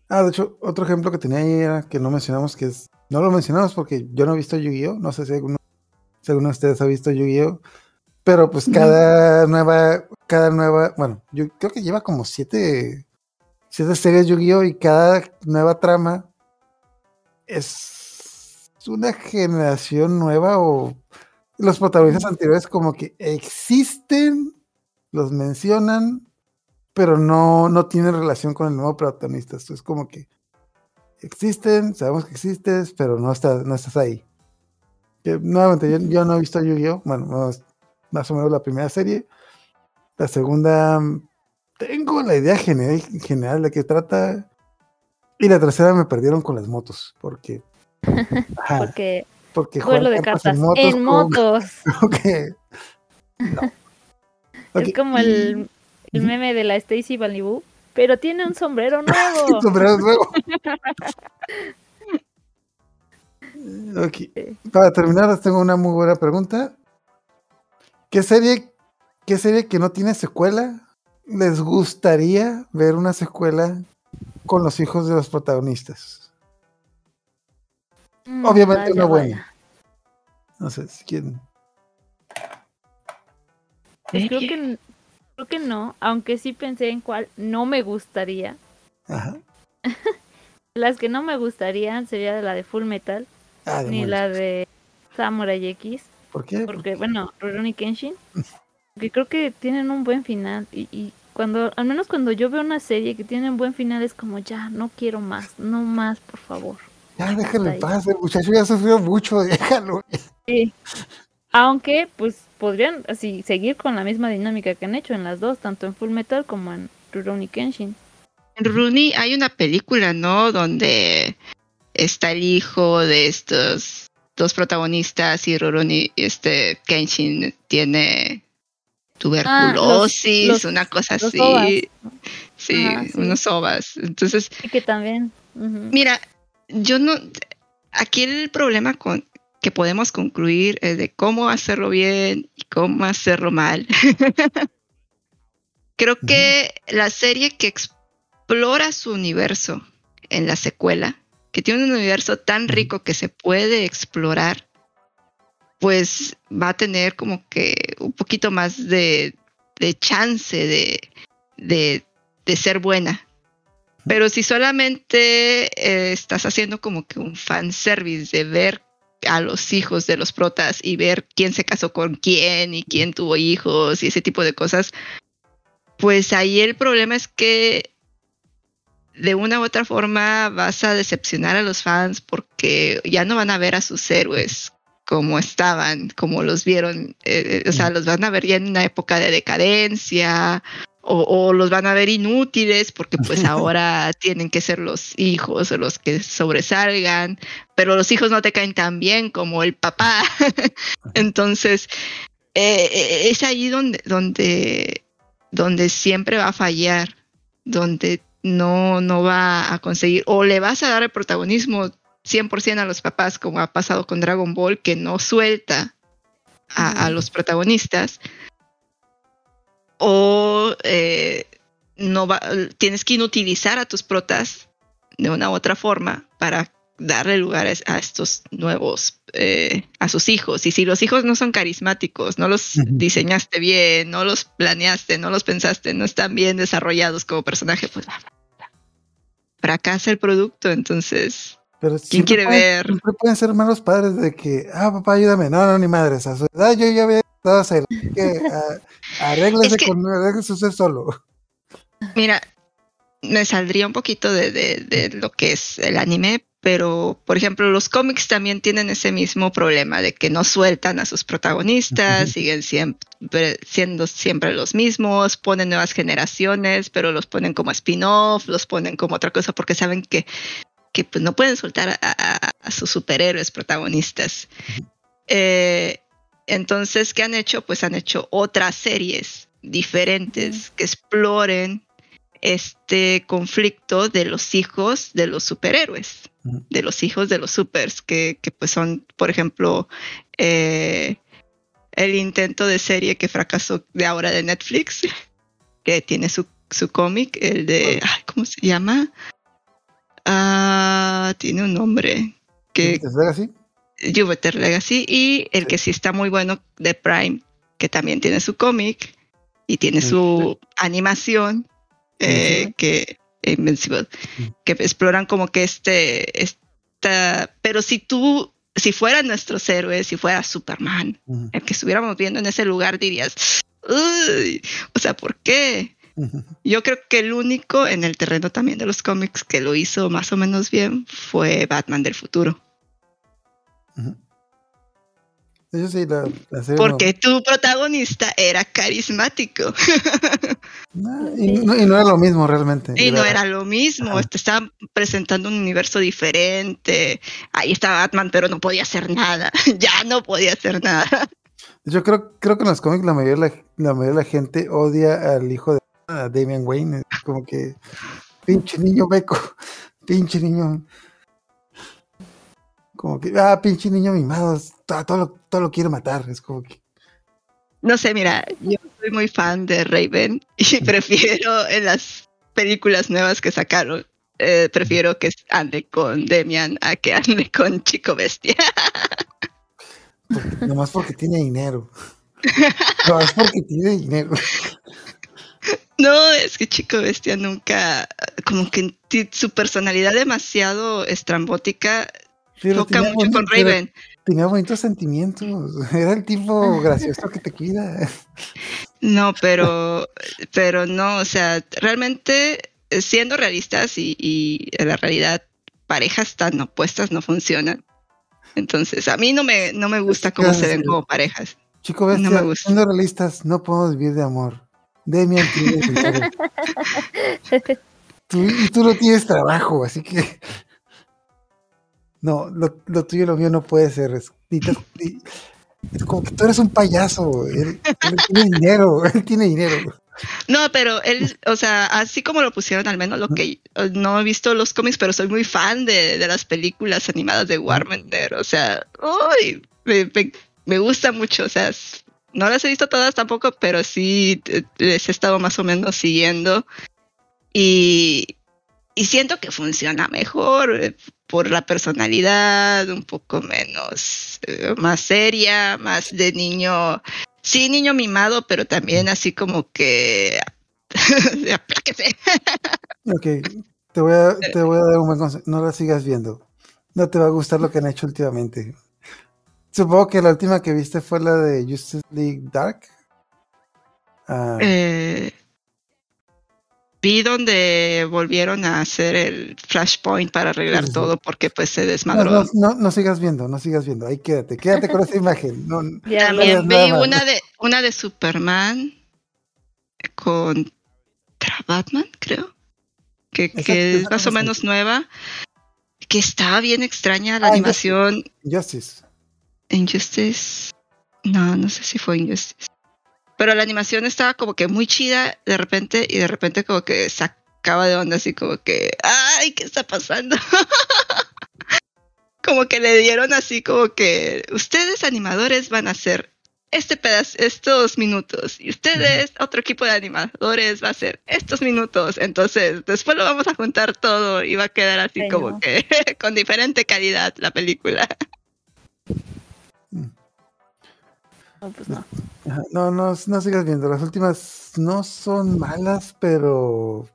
Ah, de hecho, otro ejemplo que tenía ahí era que no mencionamos, que es, no lo mencionamos porque yo no he visto Yu-Gi-Oh! No sé si alguno, si alguno de ustedes ha visto Yu-Gi-Oh! Pero pues cada nueva, cada nueva, bueno, yo creo que lleva como siete, siete series Yu-Gi-Oh! y cada nueva trama es una generación nueva o los protagonistas anteriores como que existen, los mencionan, pero no, no tienen relación con el nuevo protagonista. Esto es como que existen, sabemos que existes, pero no, estás no estás ahí. Que, nuevamente, yo, yo no he visto Yu-Gi-Oh! Bueno, más, más o menos la primera serie. La segunda, tengo la idea general, general de qué trata. Y la tercera me perdieron con las motos, porque... ajá, Porque porque duelo de cartas en motos. como que- no. Es como el, meme de la Stacy Malibu, pero tiene un sombrero nuevo. Sombrero nuevo. Ok. Para terminar, les tengo una muy buena pregunta. ¿Qué serie, qué serie que no tiene secuela les gustaría ver una secuela con los hijos de los protagonistas? Mm, Obviamente una buena. No sé si quieren. Pues creo que creo que no, aunque sí pensé en cuál no me gustaría. Ajá. Las que no me gustarían sería la de Full Metal Ah, ni la de Samurai X, ¿Por qué? porque bueno, Rurouni Kenshin, porque creo que tienen un buen final y, y cuando al menos cuando yo veo una serie que tiene un buen final es como ya no quiero más, no más, por favor. Ya déjalo en paz, el muchacho ya sufrió mucho, déjalo. Sí. Aunque, pues, podrían así seguir con la misma dinámica que han hecho en las dos, tanto en Full Metal como en Rurouni Kenshin. En Rooney hay una película, ¿no? Donde está el hijo de estos dos protagonistas y Rurouni, este, Kenshin tiene tuberculosis, los- una cosa así. ovas. Sí, Ajá, sí. unos ovas. Entonces, Y que también. Mira, yo no. Aquí el problema con, que podemos concluir es de cómo hacerlo bien y cómo hacerlo mal. Creo que la serie que explora su universo en la secuela, que tiene un universo tan rico que se puede explorar, pues va a tener como que un poquito más de, de chance de, de, de ser buena. Pero si solamente eh, estás haciendo como que un fanservice de ver a los hijos de los protas y ver quién se casó con quién y quién tuvo hijos y ese tipo de cosas, pues ahí el problema es que de una u otra forma vas a decepcionar a los fans porque ya no van a ver a sus héroes como estaban, como los vieron, eh, o sea, los van a ver ya en una época de decadencia o, o, los van a ver inútiles porque pues ahora tienen que ser los hijos o los que sobresalgan, pero los hijos no te caen tan bien como el papá. Entonces, eh, es ahí donde, donde, donde siempre va a fallar, donde no, no va a conseguir, o le vas a dar el protagonismo 100% a los papás, como ha pasado con Dragon Ball, que no suelta a, a los protagonistas, o eh, no va, tienes que inutilizar a tus protas de una u otra forma para darle lugar a estos nuevos, eh, a sus hijos. Y si los hijos no son carismáticos, no los uh -huh. diseñaste bien, no los planeaste, no los pensaste, no están bien desarrollados como personaje, pues fracasa el producto. Entonces, Pero ¿quién quiere pueden, ver? Siempre pueden ser malos padres de que, ah, papá, ayúdame. No, no, ni madres. A su edad yo ya había estado a hacer. Que, a, arréglese Es que- con, arréglese usted solo. Mira, me saldría un poquito de, de- de lo que es el anime, pero por ejemplo, los cómics también tienen ese mismo problema de que no sueltan a sus protagonistas, siguen siempre siendo siempre los mismos, ponen nuevas generaciones, pero los ponen como spin-off, los ponen como otra cosa porque saben que, que pues, no pueden soltar a, a- a sus superhéroes protagonistas. Eh, entonces, ¿qué han hecho? Pues han hecho otras series diferentes que exploren este conflicto de los hijos de los superhéroes, de los hijos de los supers, que, que pues son, por ejemplo, eh, el intento de serie que fracasó de ahora de Netflix, que tiene su, su cómic, el de, ay, ¿cómo se llama? Ah, tiene un nombre que ¿Te sabes así? Jupiter Legacy y el Sí. que sí está muy bueno de Prime, que también tiene su cómic y tiene su animación, eh, Invincible. que Invincible, Mm. que exploran como que este, esta, pero si tú, si fueran nuestros héroes, si fuera Superman, el que estuviéramos viendo en ese lugar dirías, "Uy, o sea, ¿por qué? Yo creo que el único en el terreno también de los cómics que lo hizo más o menos bien fue Batman del futuro. Ujú. De hecho, sí, la, la serie. Porque tu protagonista era carismático No, no, y, no, y no era lo mismo realmente. y no era lo mismo. Ajá. Te estaban presentando un universo diferente. Ahí estaba Batman, pero no podía hacer nada. ya no podía hacer nada. Yo creo, creo que en los cómics la mayoría, la mayoría de la gente odia al hijo de a Damian Wayne. Es como que, pinche niño beco, pinche niño. Como que, ah, pinche niño mimado, todo, todo lo, todo lo quiere matar. Es como que, No sé, mira, yo soy muy fan de Raven y prefiero en las películas nuevas que sacaron. eh, prefiero que ande con Demian a que ande con Chico Bestia. porque- nomás porque tiene dinero. No, es porque tiene dinero. No, es que Chico Bestia nunca, como que su personalidad demasiado estrambótica Pero tenía mucho con Raven. Tenía bonitos sentimientos. Era el tipo gracioso que te cuida. No, pero, pero no, o sea, realmente eh, siendo realistas y, y en la realidad parejas tan opuestas no funcionan. Entonces, a mí no me, no me gusta cómo se ven como parejas. Chico bestia, No me gusta. siendo realistas, no podemos vivir de amor. Demian tiene. Tú- y tú no tienes trabajo, así que. No, lo, lo tuyo y lo mío no puede ser. Es, como que tú eres un payaso. Él, tiene dinero, él tiene dinero. No, pero él, o sea, así como lo pusieron, al menos lo que no he visto los cómics, pero soy muy fan de, de las películas animadas de Warmender. O sea, uy, me, me- me gusta mucho. O sea, no las he visto todas tampoco, pero sí eh, les he estado más o menos siguiendo. Y, y siento que funciona mejor eh, por la personalidad, un poco menos, eh, más seria, más de niño. Sí, niño mimado, pero también así como que. apláquese. Ok, te voy, a, te voy a dar un buen consejo. No la sigas viendo. No te va a gustar lo que han hecho últimamente. Supongo que la última que viste fue la de Justice League Dark. Ah, Eh, vi donde volvieron a hacer el flashpoint para arreglar Sí, sí, sí. todo porque pues se desmadró. no, no, no sigas viendo, no sigas viendo. Ahí quédate, quédate con esa imagen. No, También vi una de una de Superman contra Batman, creo. Que, que es más o menos nueva. Que estaba bien extraña la Ah, animación. Justice. Injustice. No, no sé si fue Injustice. Pero la animación estaba como que muy chida de repente y de repente como que sacaba de onda así como que, ay, ¿qué está pasando? como que le dieron así como que ustedes animadores van a hacer este pedazo, estos minutos y ustedes, otro equipo de animadores va a hacer estos minutos. Entonces, después lo vamos a juntar todo y va a quedar así como que con diferente calidad la película. No, pues no. No, no, no sigas viendo. Las últimas no son malas, pero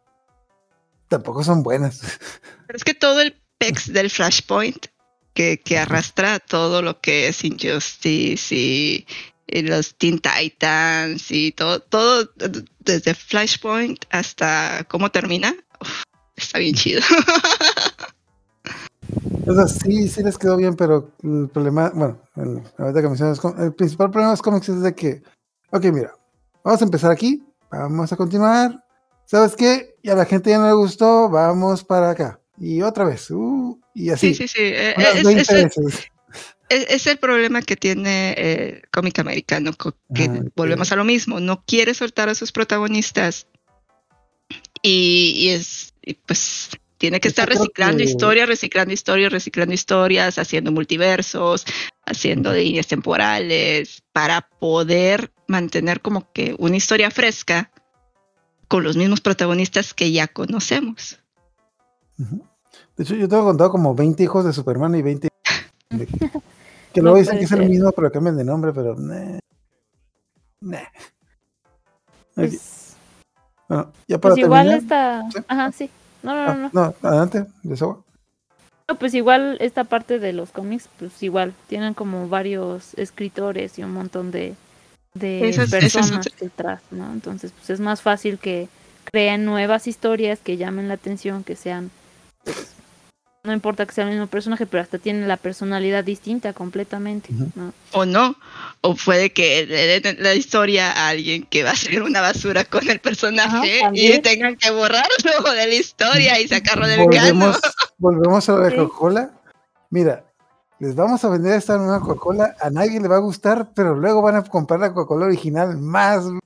tampoco son buenas. Pero es que todo el pex del Flashpoint que, que arrastra todo lo que es Injustice y, y los Teen Titans y todo, todo desde Flashpoint hasta cómo termina, uf, está bien chido. O sea, sí, sí les quedó bien, pero el problema, bueno, el, ahorita que mencionas, el principal problema de los cómics es de que, ok, mira, vamos a empezar aquí, vamos a continuar, ¿sabes qué? Y a la gente ya no le gustó, vamos para acá. Y otra vez, uh, y así. Sí, sí, sí. eh, unas Es, 20 es el, veces. es- es el problema que tiene el cómic americano, que Ajá, volvemos sí. a lo mismo, no quiere soltar a sus protagonistas y, y es, y pues tiene que Yo estar reciclando que- historias, reciclando historias, reciclando historias, haciendo multiversos, haciendo líneas temporales, para poder mantener como que una historia fresca con los mismos protagonistas que ya conocemos. Ujú. De hecho, yo tengo contado como 20 hijos de Superman y 20 de- que No luego dicen que es el mismo, pero cambian de nombre, pero nah. Nah. Ok, Pues, Bueno, ya para pues igual terminar. esta. ¿Sí? Ajá, sí. No, no, Ah, no, no. no, adelante, Desahoga. No, pues igual esta parte de los cómics, pues igual tienen como varios escritores y un montón de, de Eso es- eso es personas detrás, ¿no? Entonces, pues es más fácil que creen nuevas historias que llamen la atención, que sean, pues, no importa que sea el mismo personaje, pero hasta tienen la personalidad distinta completamente. ¿no? o no, o puede que le den la historia a alguien que va a ser una basura con el personaje Ajá, y tengan que borrarlo de la historia y sacarlo del cano. Volvemos, volvemos a la Sí. Coca-Cola. Mira, les vamos a vender esta nueva Coca-Cola, a nadie le va a gustar, pero luego van a comprar la Coca-Cola original más doble.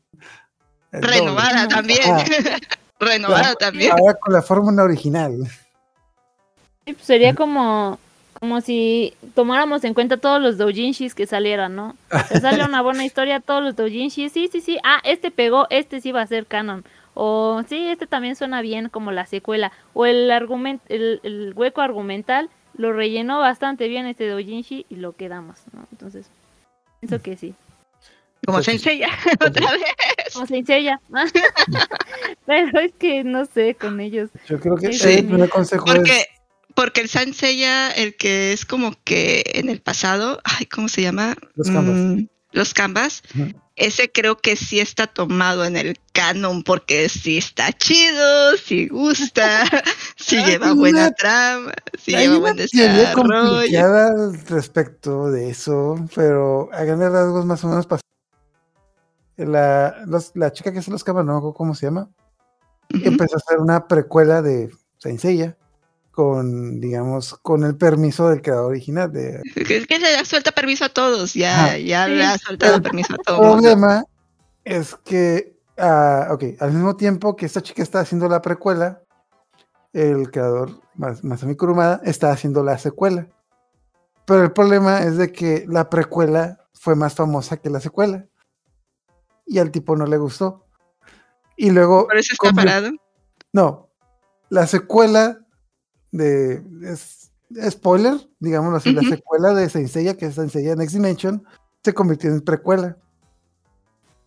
Renovada también. Renovada también. Ahora con la fórmula original. Sí, pues sería como, como si tomáramos en cuenta todos los doujinshis que salieran, ¿no? Te sale una buena historia, todos los doujinshis, sí, sí, sí, ah, este pegó, este sí va a ser canon. O sí, este también suena bien como la secuela. O el argumento, el, el hueco argumental lo rellenó bastante bien este doujinshi y lo quedamos, ¿no? Entonces, pienso que sí. Como Entonces, Sensei ya, otra vez. Como se enseña. Pero es que no sé con ellos. Yo creo que Sí. el primer consejo Porque, es porque el Senseiya, el que es como que en el pasado, ay, ¿cómo se llama? Los canvas. Mm, los canvas. Ese creo que sí está tomado en el canon porque sí está chido, sí gusta, sí lleva buena una- trama, sí hay lleva una buen desarrollo. respecto de eso, pero a grandes rasgos más o menos pasó. La, los- la chica que hace los camas, no me acuerdo cómo se llama, empezó a hacer una precuela de Saint Seiya con, digamos, con el permiso del creador original. De, Es que le da suelta permiso a todos, ya, Ajá. ya Sí. le ha soltado El permiso a todo el problema es que ah, ok, al mismo tiempo que esta chica está haciendo la precuela, el creador, Mas- Masami Kurumada, está haciendo la secuela. Pero el problema es de que la precuela fue más famosa que la secuela. Y al tipo no le gustó. Y luego... Por eso está parado. No, la secuela de... Es, spoiler, digámoslo así, la secuela de Saint Seiya, que es Saint Seiya Next Dimension, se convirtió en precuela.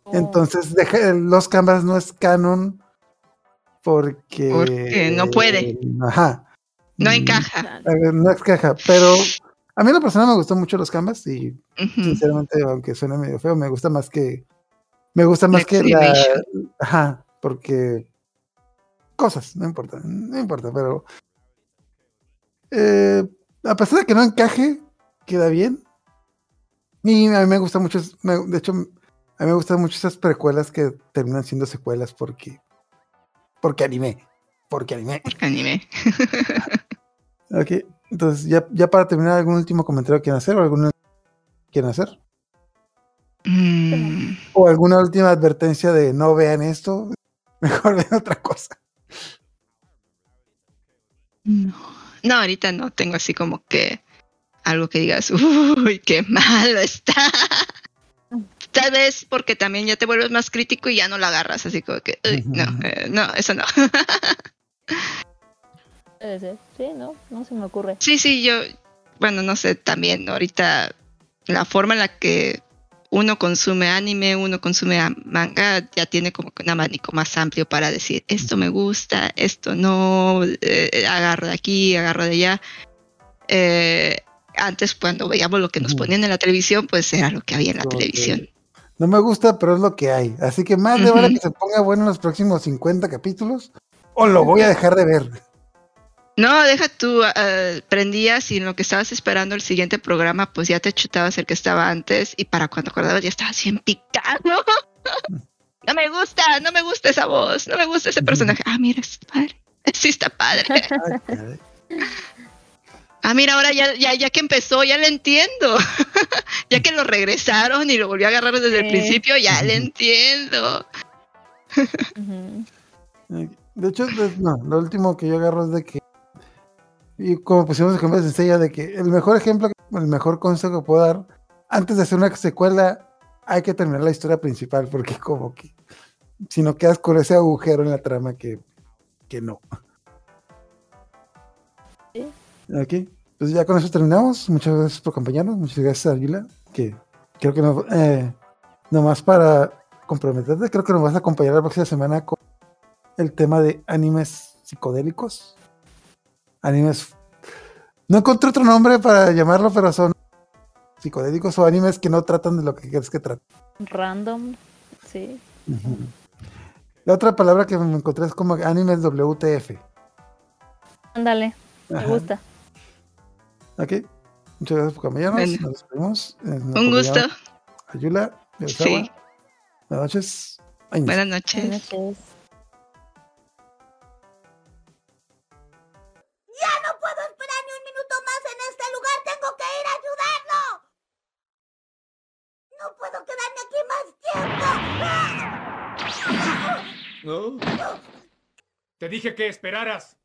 Oh, Entonces, deja- los canvas no es canon porque... Porque no puede. Ajá. No Mm, encaja. No encaja, pero a mí la persona me gustó mucho los canvas y sinceramente, aunque suene medio feo, me gusta más que... Me gusta más Next que la... Ajá, porque... Cosas, no importa, no importa, pero... eh, a pesar de que no encaje, queda bien. Y a mí me gusta mucho, me- de hecho, a mí me gustan mucho esas precuelas que terminan siendo secuelas porque... Porque animé, porque animé. Porque anime. Ok, entonces ya, ya para terminar, ¿algún último comentario quieren hacer o alguna quieren hacer? Mm, ¿O alguna última advertencia de no vean esto? Mejor vean otra cosa. no. No, ahorita no tengo así como que algo que digas, uy, qué malo está. Tal vez porque también ya te vuelves más crítico y ya no la agarras, así como que, uy, no, eh, no, eso no. Sí, no, no se me ocurre. Sí, sí, yo, bueno, no sé, también ahorita la forma en la que uno consume anime, uno consume manga, ya tiene como que un abanico más amplio para decir, esto me gusta, esto no, eh, agarro de aquí, agarro de allá. Eh, antes, cuando veíamos lo que nos ponían en la televisión, pues era lo que había en la televisión. No me gusta, pero es lo que hay. Así que más de Ujú. que se ponga bueno en los próximos 50 capítulos o lo voy a dejar de ver. No, deja tú, eh, prendías y en lo que estabas esperando el siguiente programa, pues ya te chutabas el que estaba antes y para cuando acordabas ya estabas bien picado. No me gusta, no me gusta esa voz, no me gusta ese personaje. Ah, mira, está padre. Sí, está padre. Caray. Ah, mira, ahora ya, ya, ya que empezó, ya le entiendo. ya que lo regresaron y lo volvió a agarrar desde el principio, ya le entiendo. Ujú. De hecho, no, lo último que yo agarro es de que, y como pusimos ejemplos de Seiya, de que el mejor ejemplo, el mejor consejo que puedo dar, antes de hacer una secuela, hay que terminar la historia principal, porque como que, si no quedas con ese agujero en la trama que, que no. Sí. Ok, pues ya con eso terminamos. Muchas gracias por acompañarnos. Muchas gracias Águila, que creo que no, eh, nomás para comprometerte, creo que nos vas a acompañar la próxima semana con el tema de animes psicodélicos. Animes. No encontré otro nombre para llamarlo, pero son psicodélicos o animes que no tratan de lo que quieres que traten. Random. Sí. La otra palabra que me encontré es como animes WTF. Ándale. Me Ajá. gusta. Ok. Muchas gracias por acompañarnos. Bueno. Nos despedimos. Eh, nos Un gusto. Ayula. Sí. Buenas noches. Ay, Buenas Buenas noches. Te dije que esperaras.